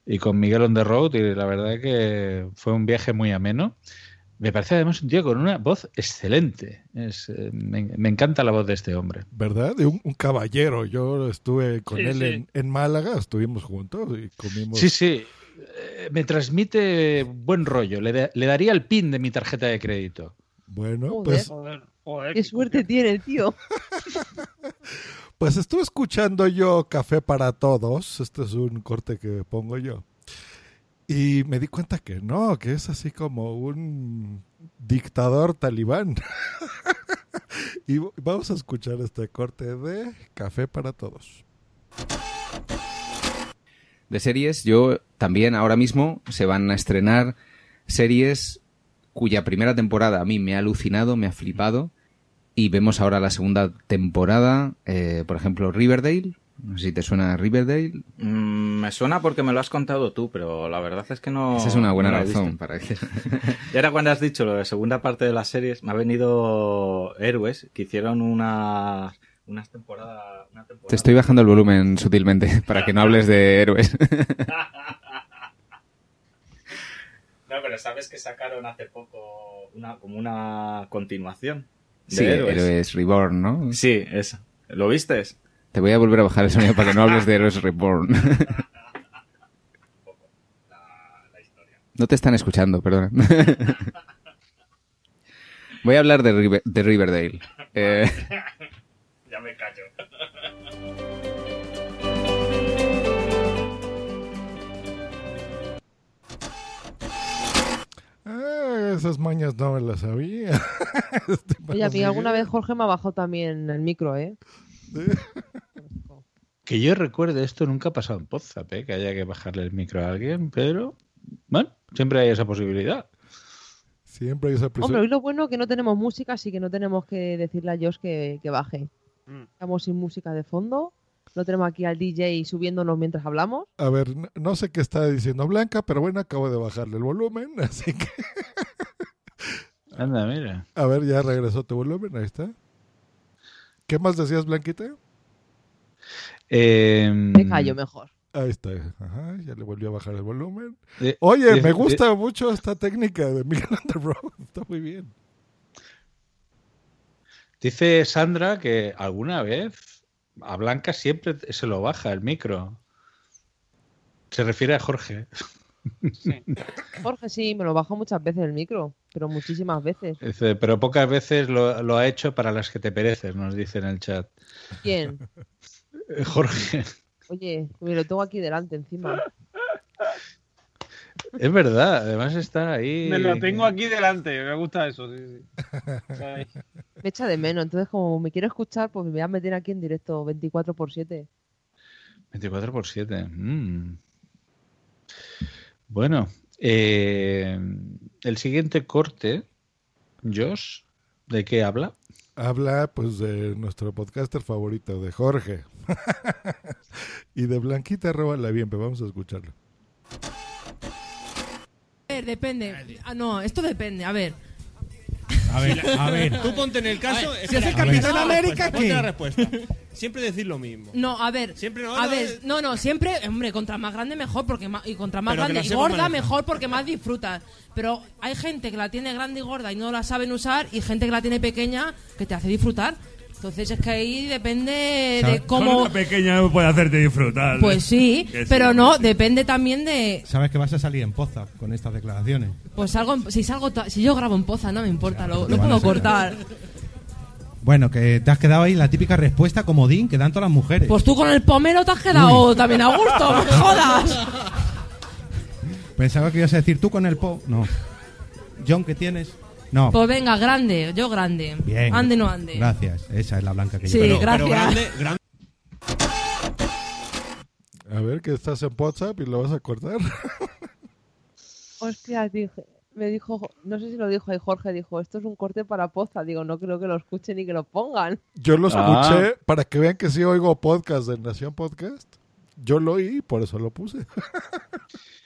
y con Miguel on the Road y la verdad que fue un viaje muy ameno. Me parece además un tío con una voz excelente. Es, eh, me, me encanta la voz de este hombre. ¿Verdad? De un, un caballero. Yo estuve con Sí, él sí. En, en Málaga, estuvimos juntos y comimos. Sí, sí. Eh, Me transmite buen rollo. Le, le daría el pin de mi tarjeta de crédito. Bueno, Joder. pues, Joder, joder. Qué suerte tiene el tío. pues estuve escuchando yo Café para Todos. Este es un corte que pongo yo. Y me di cuenta que no, que es así como un dictador talibán. y vamos a escuchar este corte de Café para Todos. de series, yo también ahora mismo se van a estrenar series cuya primera temporada a mí me ha alucinado, me ha flipado. Y vemos ahora la segunda temporada, eh, por ejemplo, Riverdale. No sé si te suena Riverdale. Mm, me suena porque me lo has contado tú, pero la verdad es que no. Esa es una buena no razón para decir. y ahora cuando has dicho lo de segunda parte de las series, me ha venido Héroes, que hicieron una, unas temporadas. Una temporada. Te estoy bajando el volumen sutilmente para que no hables de héroes. No, pero sabes que sacaron hace poco una, como una continuación. De sí, Héroes. Héroes Reborn, ¿no? Sí, eso. ¿Lo vistes? Te voy a volver a bajar el sonido para que no hables de Héroes Reborn. No te están escuchando, perdona. Voy a hablar de, River- de Riverdale. Eh, Ya me callo. Ah, esas mañas no me las sabía. Este Oye, a mí alguna vez Jorge me ha bajado también el micro, ¿eh? Que yo recuerde, esto nunca ha pasado en Podzap, ¿eh? que haya que bajarle el micro a alguien, pero bueno, siempre hay esa posibilidad. Siempre hay esa Hombre, hoy lo bueno es que no tenemos música, así que no tenemos que decirle a Josh que, que baje. Mm. Estamos sin música de fondo. No tenemos aquí al DJ subiéndonos mientras hablamos. A ver, no sé qué está diciendo Blanca, pero bueno, acabo de bajarle el volumen, así que... Anda, mira. A ver, ya regresó tu volumen, ahí está. ¿Qué más decías, Blanquita? Em, Me callo mejor. Ahí está, ajá, ya le volvió a bajar el volumen. de- Oye, de- me gusta de- mucho esta técnica de Miguel on the Road, está muy bien. Dice Sandra que alguna vez a Blanca siempre se lo baja el micro. Se refiere a Jorge. Jorge sí, me lo bajó muchas veces el micro, pero muchísimas veces. Dice, pero pocas veces lo, lo ha hecho para las que te pereces, nos dice en el chat. ¿Quién? Jorge. Oye, me lo tengo aquí delante encima. Es verdad, además está ahí. Me lo tengo aquí delante, me gusta eso. Sí, sí. Ahí. Me echa de menos, entonces como me quiero escuchar, pues me voy a meter aquí en directo 24 por 7. 24 por 7. mm. Bueno, eh, el siguiente corte, Josh, ¿de qué habla? Habla pues de nuestro podcaster favorito, de Jorge. y de Blanquita, róbala bien, pero vamos a escucharlo. A ver, depende. Ah, no, esto depende. A ver. A ver, a ver. Tú ponte en el caso. Si es el Capitán América, ¿qué? la respuesta. Siempre decir lo mismo. No, a ver. Siempre no, a no, ver, eh. no, no, siempre, hombre, contra más grande mejor porque más, y contra más Pero grande y gorda manejar. mejor porque más disfrutas. Pero hay gente que la tiene grande y gorda y no la saben usar y gente que la tiene pequeña que te hace disfrutar. Entonces es que ahí depende de cómo Con una pequeña no puede hacerte disfrutar. Pues sí, pero no, depende también de Sabes que vas a salir en Poza con estas declaraciones. pues algo si salgo ta- si yo grabo en poza no me importa, lo, puedo cortar. Bueno, que te has quedado ahí la típica respuesta comodín que dan todas las mujeres. Pues tú con el pomelo te has quedado también a gusto, no me jodas. Pensaba que ibas a decir tú con el po. No. John, ¿qué tienes? No. Pues venga, grande, yo grande. Bien. Ande no ande. Gracias. Esa es la blanca que Sí, yo gracias. grande, grande. A ver, que estás en WhatsApp y lo vas a cortar. Hostia, dije, me dijo, no sé si lo dijo ahí Jorge, dijo, esto es un corte para poza. Digo, no creo que lo escuchen ni que lo pongan. Yo lo Ah. escuché para que vean que sí oigo podcast de Nación Podcast. Yo lo oí, por eso lo puse.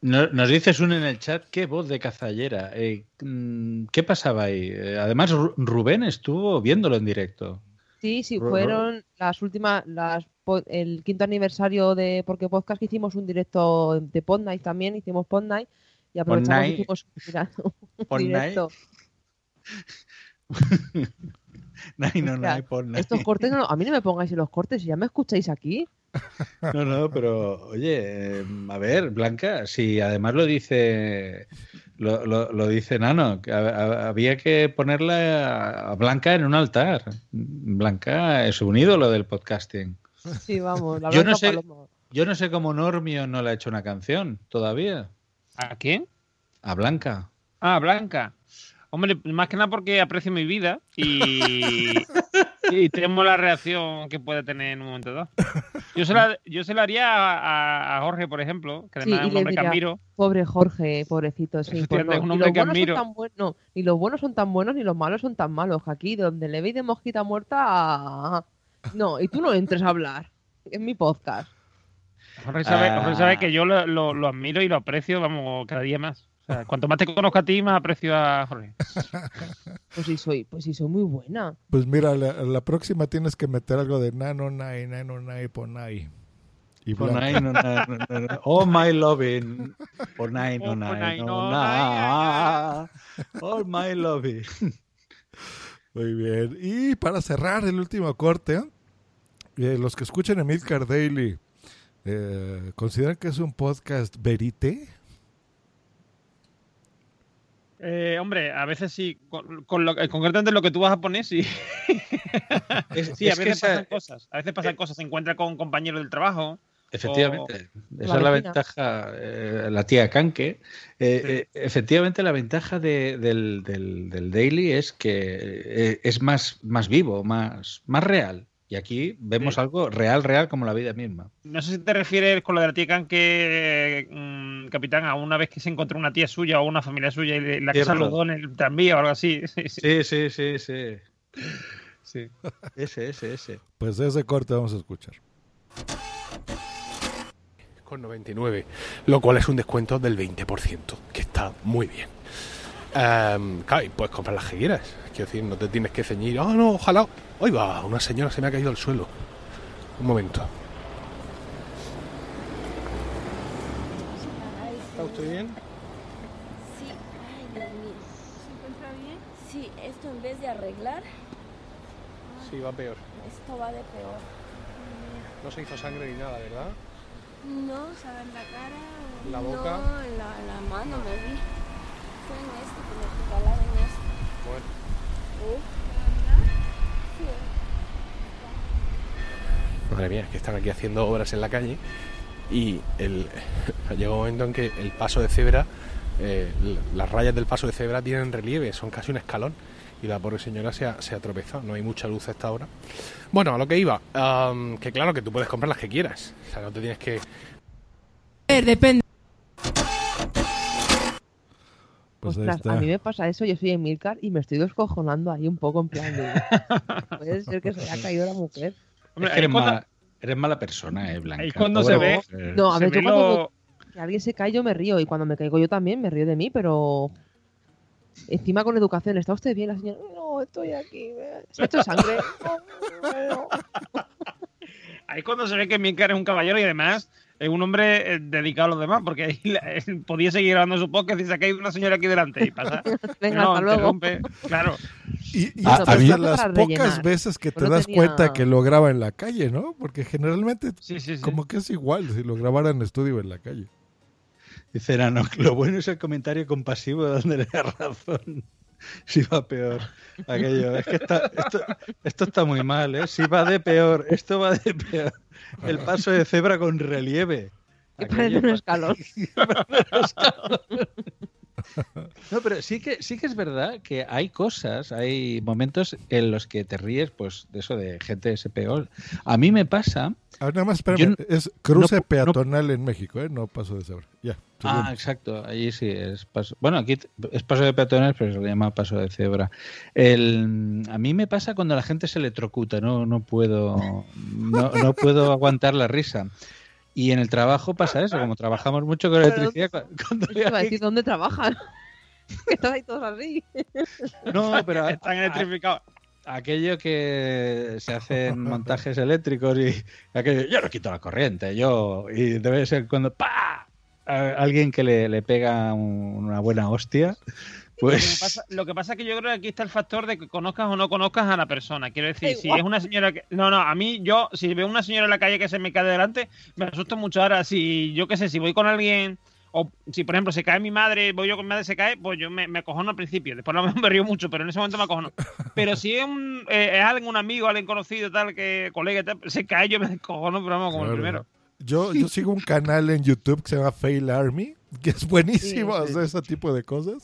No- Nos dices un en el chat, qué voz de cazallera. Eh, mm, ¿Qué pasaba ahí? Eh, Además, Ru- Rubén estuvo viéndolo en directo. Sí, sí, Ro- ro- fueron las últimas, las el quinto aniversario de Porque Podcast que hicimos un directo de Pod Night también, hicimos Pod Night y aprovechamos y hicimos mira, un Pod directo. No, hay, no, no. Estos cortes, no, a mí no me pongáis en los cortes, si ya me escucháis aquí. No, no, pero oye, eh, a ver, Blanca, si además lo dice lo, lo- lo dice Nano, que había que ponerla a Blanca en un altar. Blanca es un ídolo del podcasting. Sí, vamos, la Yo no sé, Paloma. yo no sé cómo Normio no le ha hecho una canción todavía. ¿A quién? A Blanca. Ah, Blanca. Hombre, más que nada porque aprecio mi vida y, y temo la reacción que puede tener en un momento dado. Yo se la, yo se la haría a, Jorge, por ejemplo, que además es un hombre que diría, admiro. Pobre Jorge, pobrecito, sí. pues Efectivamente, no, es un ni hombre los que buenos son admiro. tan buen- no, ni los buenos son tan buenos ni los malos son tan malos. Aquí, donde le veis de mosquita muerta, no, y tú no entres a hablar. Es mi podcast. Jorge sabe, Ah. Jorge sabe que yo lo, lo- lo admiro y lo aprecio, vamos, cada día más. O sea, cuanto más te conozco a ti, más aprecio a Jorge. Pues sí soy, pues sí soy muy buena. Pues mira, la, la próxima tienes que meter algo de nano, nai, nano, nai, ponai. Y nine, no, no, no, no, no. Oh my loving. Por nine, no, Oh, por nine, nine, no, no, na. Oh my loving. Muy bien. Y para cerrar el último corte, eh, los que escuchan Emilcar Daily, eh, ¿consideran que es un podcast verite? Eh, hombre, a veces sí, con, con lo, concretamente lo que tú vas a poner, sí. Es- sí, a es veces esa- pasan cosas. A veces pasan cosas. Se encuentra con compañeros del trabajo. Efectivamente, o- esa es la ventaja, eh, la tía Kanke. Eh, eh, efectivamente, la ventaja de- del, del- del daily es que eh, es más, más vivo, más, más real. Y aquí vemos Sí. algo real, real como la vida misma. No sé si te refieres con lo de la tía Khan que, mm, capitán, a una vez que se encontró una tía suya o una familia suya y le- la que Cierto. saludó en el tranvía o algo así. Sí, sí. Sí, sí, sí, sí. Ese, ese, ese. Pues ese corte vamos a escuchar. Con 99, lo cual es un descuento del 20%, que está muy bien. Em, claro, y puedes comprar las que quieras. Quiero decir, no te tienes que ceñir. Oh, no, ojalá. Hoy va, una señora se me ha caído al suelo. Un momento. ¿Está usted bien? Sí, ay Dios mío. ¿Se encuentra bien? Sí, esto en vez de arreglar, Sí, va peor. esto va de peor. No se hizo sangre ni nada, ¿verdad? No, ¿sabes la cara? o- ¿La boca? No, la, la mano me vi. Fue en esto que me regalaron esto. Bueno. Madre mía, es que están aquí haciendo obras en la calle y el, llega un momento en que el paso de cebra, eh, las rayas del paso de cebra tienen relieve, son casi un escalón y la pobre señora se ha, se ha tropezado, no hay mucha luz a esta hora. Bueno, a lo que iba, que claro que tú puedes comprar las que quieras, o sea, no te tienes que... Depende. Pues Ostras, a mí me pasa eso, yo soy Emilcar y me estoy descojonando ahí un poco en plan de... Puede ser que se haya caído la mujer. Hombre, Es que ahí eres, cuando- mala, eres mala persona, eh, Blanca. Ahí cuando se ve- mujer. No, a ver, yo cuando lo- que alguien se cae yo me río y cuando me caigo yo también me río de mí, pero... Encima con educación, ¿está usted bien? La señora, no, estoy aquí, me- se ha hecho sangre. Ahí cuando se ve que Milcar es un caballero y además es un hombre eh, dedicado a los demás, porque ahí la- él podía seguir grabando su podcast y caído una señora aquí delante y pasa. Venga, no, hasta luego. Claro. Y, y Ah, esta a es mí- de las pocas veces que te no das tenía- cuenta que lo graba en la calle, ¿no? Porque generalmente Sí, sí, sí. como que es igual si lo grabara en estudio o en la calle. Dice Nano, lo bueno es el comentario compasivo donde le da razón. Si va peor. Aquello. Es que está- esto, esto está muy mal, ¿eh? Si va de peor, esto va de peor. El paso de cebra con relieve. Que parece un escalón. No, pero sí que, sí que es verdad que hay cosas, hay momentos en los que te ríes, pues, de eso de gente SPO. A mí me pasa. Nada más, espérame, Yo es cruce no- no- peatonal en México, ¿eh? No paso de cebra. Ya. Ah, exacto. Allí sí es paso. Bueno, aquí es paso de peatones, pero se le llama paso de cebra. El, a mí me pasa cuando la gente se electrocuta, no, no puedo, no, no puedo aguantar la risa. Y en el trabajo pasa eso, como trabajamos mucho con electricidad. cu- Cuando Te iba a decir, ¿dónde trabajan? que están ahí todos así. No, pero Están electrificados. aquello que se hacen montajes eléctricos y aquello, yo no quito la corriente, yo y debe ser cuando ¡pa! a alguien que le, le pega un- una buena hostia, Lo que, pues pasa, lo que pasa es que yo creo que aquí está el factor de que conozcas o no conozcas a la persona. Quiero decir, si es una señora que. No, no, a mí, yo, si veo una señora en la calle que se me cae delante, me asusto mucho. Ahora, si yo qué sé, si voy con alguien. O si, por ejemplo, se cae mi madre, voy yo con mi madre, se cae, pues yo me, me acojono al principio. Después a lo mejor me río mucho, pero en ese momento me acojono. Pero si es, un, eh, es alguien, un amigo, alguien conocido, tal, que colega, y tal, se cae, yo me acojono, pero vamos, como el primero. Yo, yo sigo un canal en YouTube que se llama Fail Army, que es buenísimo Sí, sí. hacer ese tipo de cosas.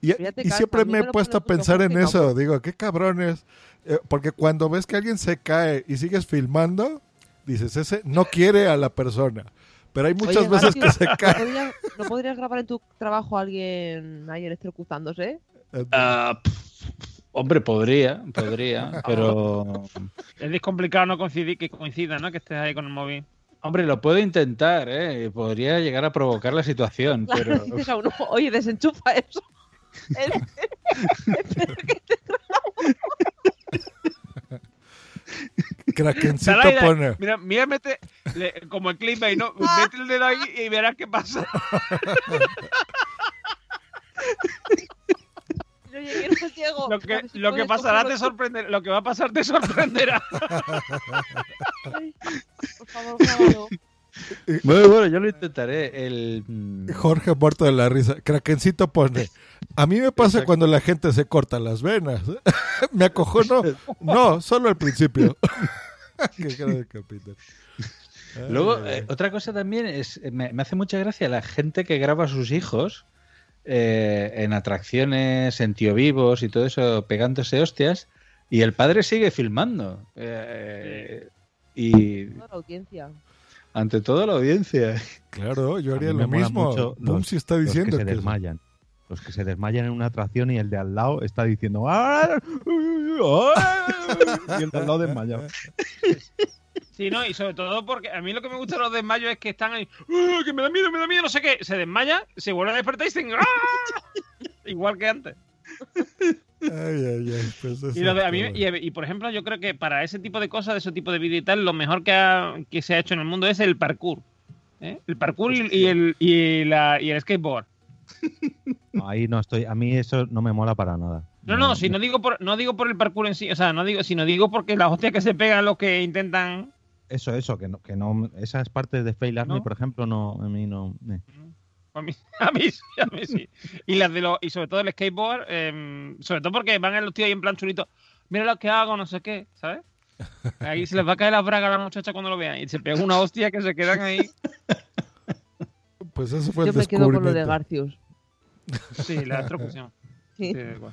Y, Pero ya te y siempre me he puesto a pensar en eso. Digo, qué cabrones. Eh, porque cuando ves que alguien se cae y sigues filmando, dices, ese no quiere a la persona. Pero hay muchas Oye, veces García, que se ¿no cae. podrías, ¿No podrías grabar en tu trabajo a alguien ahí electrocutándose? pf, hombre, podría, podría, pero Es complicado no coincidir, que coincida, ¿no? Que estés ahí con el móvil. Hombre, lo puedo intentar, ¿eh? Podría llegar a provocar la situación, Claro, pero dices a uno, oye, desenchufa eso. Krakencito pone. Mira, mira, mete le- como el clickbait, ¿no? Mete el dedo ahí y verás qué pasa. Yo llegué, no llego. Lo que, lo que pasará te sorprenderá. Lo que va a pasar te sorprenderá. Ay, por favor, grábalo. Bueno, bueno, yo lo intentaré. El... mm, Jorge muerto de la risa. Krakencito pone. A mí me pasa cuando la gente se corta las venas. me acojono. No, solo al principio. Qué grande capítulo. Ay, Luego, eh, otra cosa también es, me, me hace mucha gracia la gente que graba a sus hijos eh, en atracciones, en tío vivos y todo eso, pegándose hostias, y el padre sigue filmando. Eh, y Toda la audiencia. ante todo la audiencia. Claro, yo haría lo mismo. mucho Bumsy está los diciendo que se que- desmayan. Los que se desmayan en una atracción y el de al lado está diciendo "Ah, ah", y el de al lado desmayado. Sí, no, y sobre todo porque a mí lo que me gusta de los desmayos es que están ahí, "Ah, que me da miedo, me da miedo, no sé qué. Se desmaya, se vuelve a despertar y dicen, ¡ah! Igual que antes. Ay, ay, ay. pues eso Y, lo de- a mí- está y, y, por ejemplo, yo creo que para ese tipo de cosas, de ese tipo de vídeo y tal, lo mejor que, ha- que se ha hecho en el mundo es el parkour. ¿eh? El parkour y, y el, y, la- y el skateboard. No, ahí no estoy. A mí eso no me mola para nada. No, no, si no digo por, no digo por el parkour en sí, o sea, no digo, sino digo porque las hostias que se pegan los que intentan. Eso, eso, que no, que no esas partes de Fail Army, ¿No? por ejemplo, no, a mí no. eh. A mí, a mí sí, a mí sí. Y las de los, y sobre todo el skateboard, eh, sobre todo porque van los tíos ahí en plan chulito, mira lo que hago, no sé qué, ¿sabes? Ahí se les va a caer la braga a la muchacha cuando lo vean. Y se pega una hostia que se quedan ahí. Pues eso fue Yo el me quedo con lo de. Garcius. Sí, la electrocución. Sí. Sí, igual.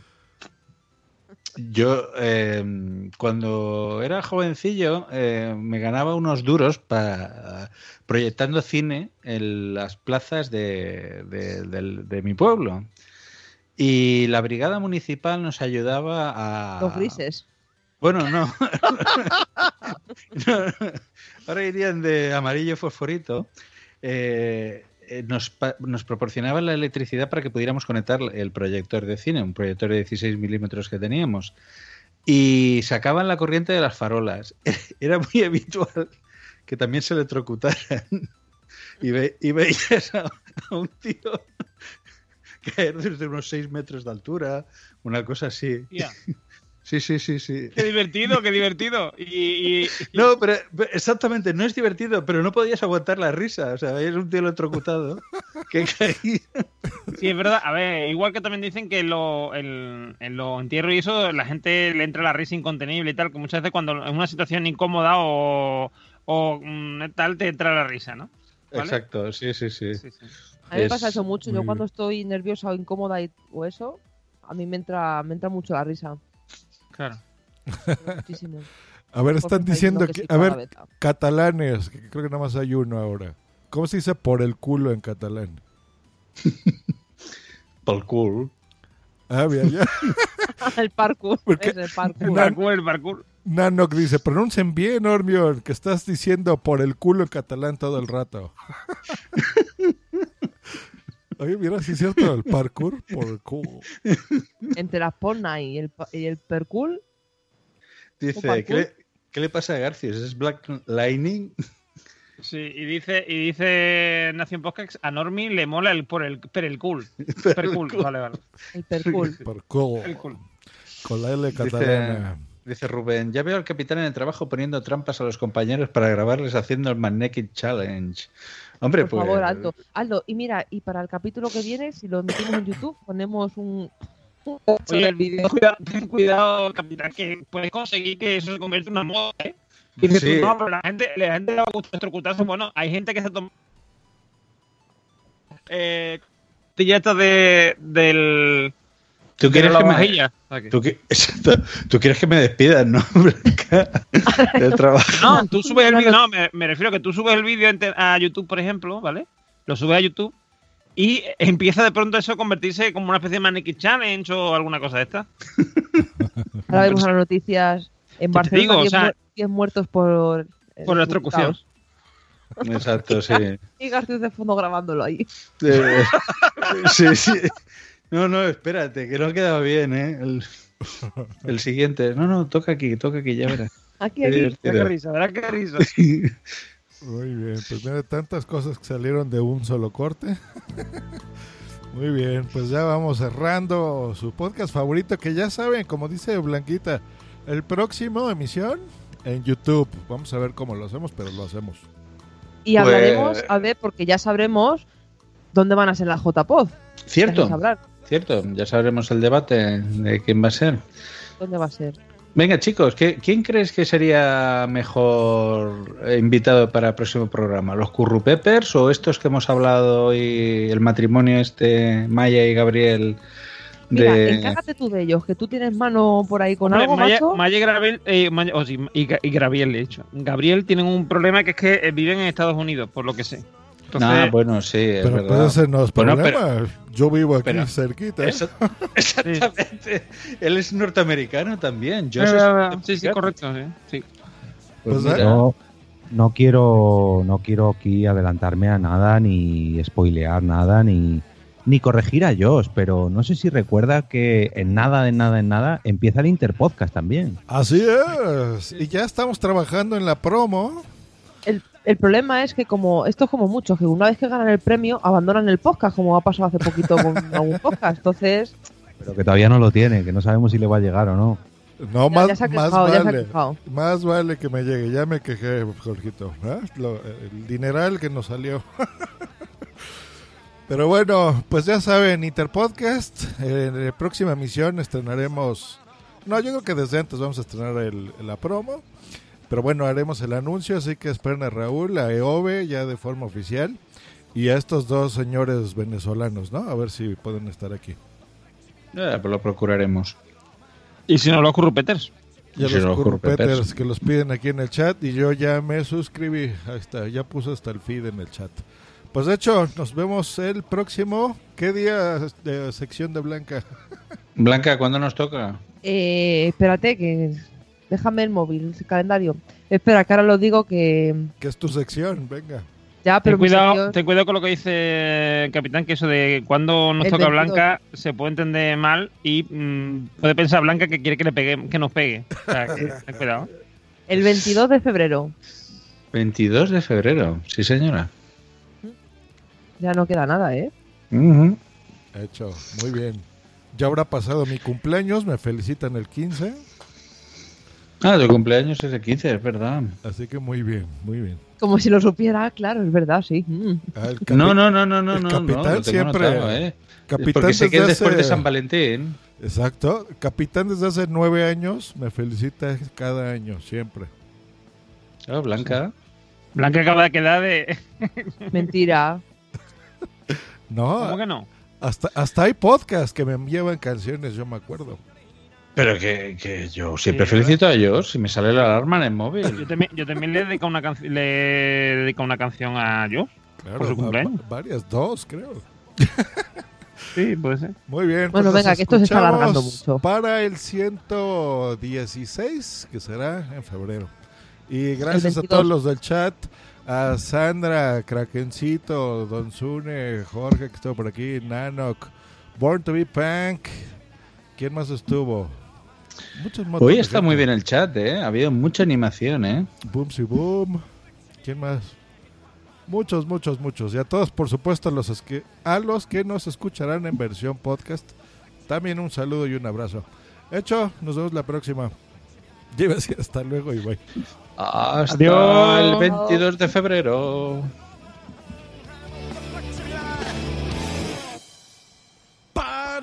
Yo, eh, cuando era jovencillo, eh, me ganaba unos duros para proyectando cine en las plazas de, de- mi pueblo. Y la brigada municipal nos ayudaba a... Los grises. Bueno, no. No, Ahora irían de amarillo fosforito. Eh, nos, pa- nos proporcionaban la electricidad para que pudiéramos conectar el proyector de cine, un proyector de 16 milímetros que teníamos. Y sacaban la corriente de las farolas. Era muy habitual que también se electrocutaran. Y, y veías a, un tío caer desde unos 6 metros de altura, una cosa así. Sí, sí, sí, sí. Qué divertido, qué divertido. Y, y- No, pero, exactamente, no es divertido, pero no podías aguantar la risa. O sea, veías un tío electrocutado que caía. Sí, es verdad. A ver, igual que también dicen que en lo- el- en los entierros y eso, la gente le entra la risa incontenible y tal, que muchas veces cuando en una situación incómoda o, o mm, tal, te entra la risa, ¿no? ¿Vale? Exacto, sí, sí, sí. A mí me Es pasa eso mucho. Yo cuando estoy nerviosa o incómoda y- o eso, a mí me entra, me entra mucho la risa. Claro. Muchísimo. A ver, están está diciendo que que, sí a ver, catalanes, que creo que nada más hay uno ahora. ¿Cómo se dice por el culo en catalán? Por el culo. Ah, bien, ya. el parkour. Porque- Es el parkour. Parkour, el parkour. Nanok dice, pronuncien bien, Ormion, que estás diciendo por el culo en catalán todo el rato. Oye, mira, si es cierto, el parkour por el culo. Entre la porna y el, pa- y el percool, Dice, parkour? ¿qué le, qué le pasa a Garcius? ¿Es Black Lightning? Sí, y dice, y dice Nación Podcast, a Normi le mola el por el per el cool. Per cool, vale, vale. el percool. Por culo. El cool. Con la L Dice, catalana. Dice Rubén, ya veo al capitán en el trabajo poniendo trampas a los compañeros para grabarles haciendo el Man Naked Challenge. Hombre, Por pues... favor, Aldo. Aldo, y mira, y para el capítulo que viene, si lo emitimos en YouTube, ponemos un... Oye, el vídeo, cuidado, ten cuidado, capitán, que puedes conseguir que eso se convierta en una moda, ¿eh? Y dices Sí. tú, no, pero la gente, la gente le va a gustar electrocutarse. Bueno, hay gente que se toma. Eh. De. del. ¿Tú quieres, la que me. ¿Tú. Tú quieres que me despidan, ¿no? Del trabajo. No, tú subes el vídeo. No, me, me refiero a que tú subes el vídeo a YouTube, por ejemplo, ¿vale? Lo subes a YouTube y empieza de pronto eso a convertirse como una especie de Mannequin Challenge o alguna cosa de esta. Ahora vemos a las noticias en ¿Qué te Barcelona, digo? O 10, sea- mu- 10 muertos por... Por electrocución. Exacto, sí. Y García de fondo grabándolo ahí. Eh, sí, sí. No, no, espérate, que no ha quedado bien, ¿eh? El, el siguiente. No, no, toca aquí, toca aquí, ya verás. Aquí, aquí. qué risa, verá qué risa. Muy bien, pues mira, tantas cosas que salieron de un solo corte. Muy bien, pues ya vamos cerrando su podcast favorito, que ya saben, como dice Blanquita, el próximo emisión en YouTube. Vamos a ver cómo lo hacemos, pero lo hacemos. Y Pues- hablaremos, a ver, porque ya sabremos dónde van a ser las JPod. Cierto. Vamos a hablar. Cierto, ya sabremos el debate de quién va a ser. ¿Dónde va a ser? Venga, chicos, ¿qué- ¿quién crees que sería mejor invitado para el próximo programa? ¿Los Currupepers o estos que hemos hablado hoy, el matrimonio este, Maya y Gabriel? Mira, De... encárgate tú de ellos, que tú tienes mano por ahí con Hombre, algo, Maya, macho. Maya y Gabriel, eh, Maya- oh, sí, y, y Gabriel, de hecho. Gabriel tienen un problema que es que eh, viven en Estados Unidos, por lo que sé. Entonces, Ah, bueno, sí, es Pero verdad. puede ser no es Bueno, problema. Yo vivo aquí pero- cerquita. ¿eh? Eso- exactamente. Él es norteamericano también. Yo Eh, soy sí, sí, norteamericano. correcto, sí. sí. Pues Pues, mira, Yo no quiero, no quiero aquí adelantarme a nada, ni spoilear nada, ni, ni corregir a Josh, pero no sé si recuerda que en nada, en nada, en nada, empieza el Interpodcast también. Así es. Y ya estamos trabajando en la promo. El, el problema es que como esto es como mucho, que una vez que ganan el premio abandonan el podcast, como ha pasado hace poquito con algún podcast. Entonces, Pero que todavía no lo tiene, que no sabemos si le va a llegar o no. No, Ya- más, ya se ha más quejado, ya se ha vale. quejado. Más vale que me llegue. Ya me quejé, Jorgito. ¿eh? Lo- el dineral que nos salió. Pero bueno, pues ya saben, Interpodcast. En la próxima emisión estrenaremos. No, yo creo que desde antes vamos a estrenar el- la promo. Pero bueno, haremos el anuncio. Así que esperen a Raúl, a EOBE, ya de forma oficial. Y a estos dos señores venezolanos, ¿no? A ver si pueden estar aquí. eh, pues lo procuraremos. Y si no, los Currupeters. Y a Sí, los los currupeters currupeters. que los piden aquí en el chat y yo ya me suscribí. Ahí está, ya puse hasta el feed en el chat. Pues de hecho, nos vemos el próximo. ¿Qué día de sección de Blanca? Blanca, ¿cuándo nos toca? eh, espérate, que déjame el móvil, el calendario. Espera, que ahora lo digo que Que es tu sección, venga. ya, pero Ten cuidado, sección- ten cuidado con lo que dice el capitán, que eso de cuando nos El toca 22. Blanca se puede entender mal y mm, puede pensar Blanca que quiere que le pegue, que nos pegue. O sea, que ten cuidado. el 22 de febrero. 22 de febrero, sí señora. Ya no queda nada, ¿eh? Hecho, muy bien. Ya habrá pasado mi cumpleaños, me felicitan el 15. Ah, tu cumpleaños es el 15, es verdad. Así que muy bien, muy bien. Como si lo supiera, claro, es verdad, sí. Mm. Ah, capi- No, no, no, no, no, el no, capitán no, siempre. anotado, ¿eh? Capitán Porque sé que es después de San Valentín. Exacto. Capitán desde hace nueve años me felicita cada año, siempre. Ah, Blanca. Blanca acaba de quedar de. Mentira. No, ¿Cómo que no? hasta, hasta hay podcasts que me enviaban canciones, yo me acuerdo. Pero que, que yo siempre Sí, felicito a ellos si me sale la alarma en el Yo móvil. también, yo también le dedico una, le dedico una canción a yo. Claro, Por su cumpleaños. va- varias, dos, creo. Sí, puede ser. Muy bien. Bueno, pues venga, que esto se está alargando mucho. Para el 116, que será en febrero. Y gracias a 22. todos los del chat, a Sandra, Krakencito, Don Zune, Jorge que estuvo por aquí, Nanok, Born to be Punk. ¿Quién más estuvo? Muchos montón Hoy está muy bien el chat, ¿eh? Ha habido mucha animación, ¿eh? Boom, sí, boom. ¿Quién más? Muchos, muchos, muchos. Y a todos, por supuesto, los es que, a los que nos escucharán en versión podcast, también un saludo y un abrazo. Hecho, nos vemos la próxima. Llévese, hasta luego y bye. Hasta Adiós. el 22 de febrero.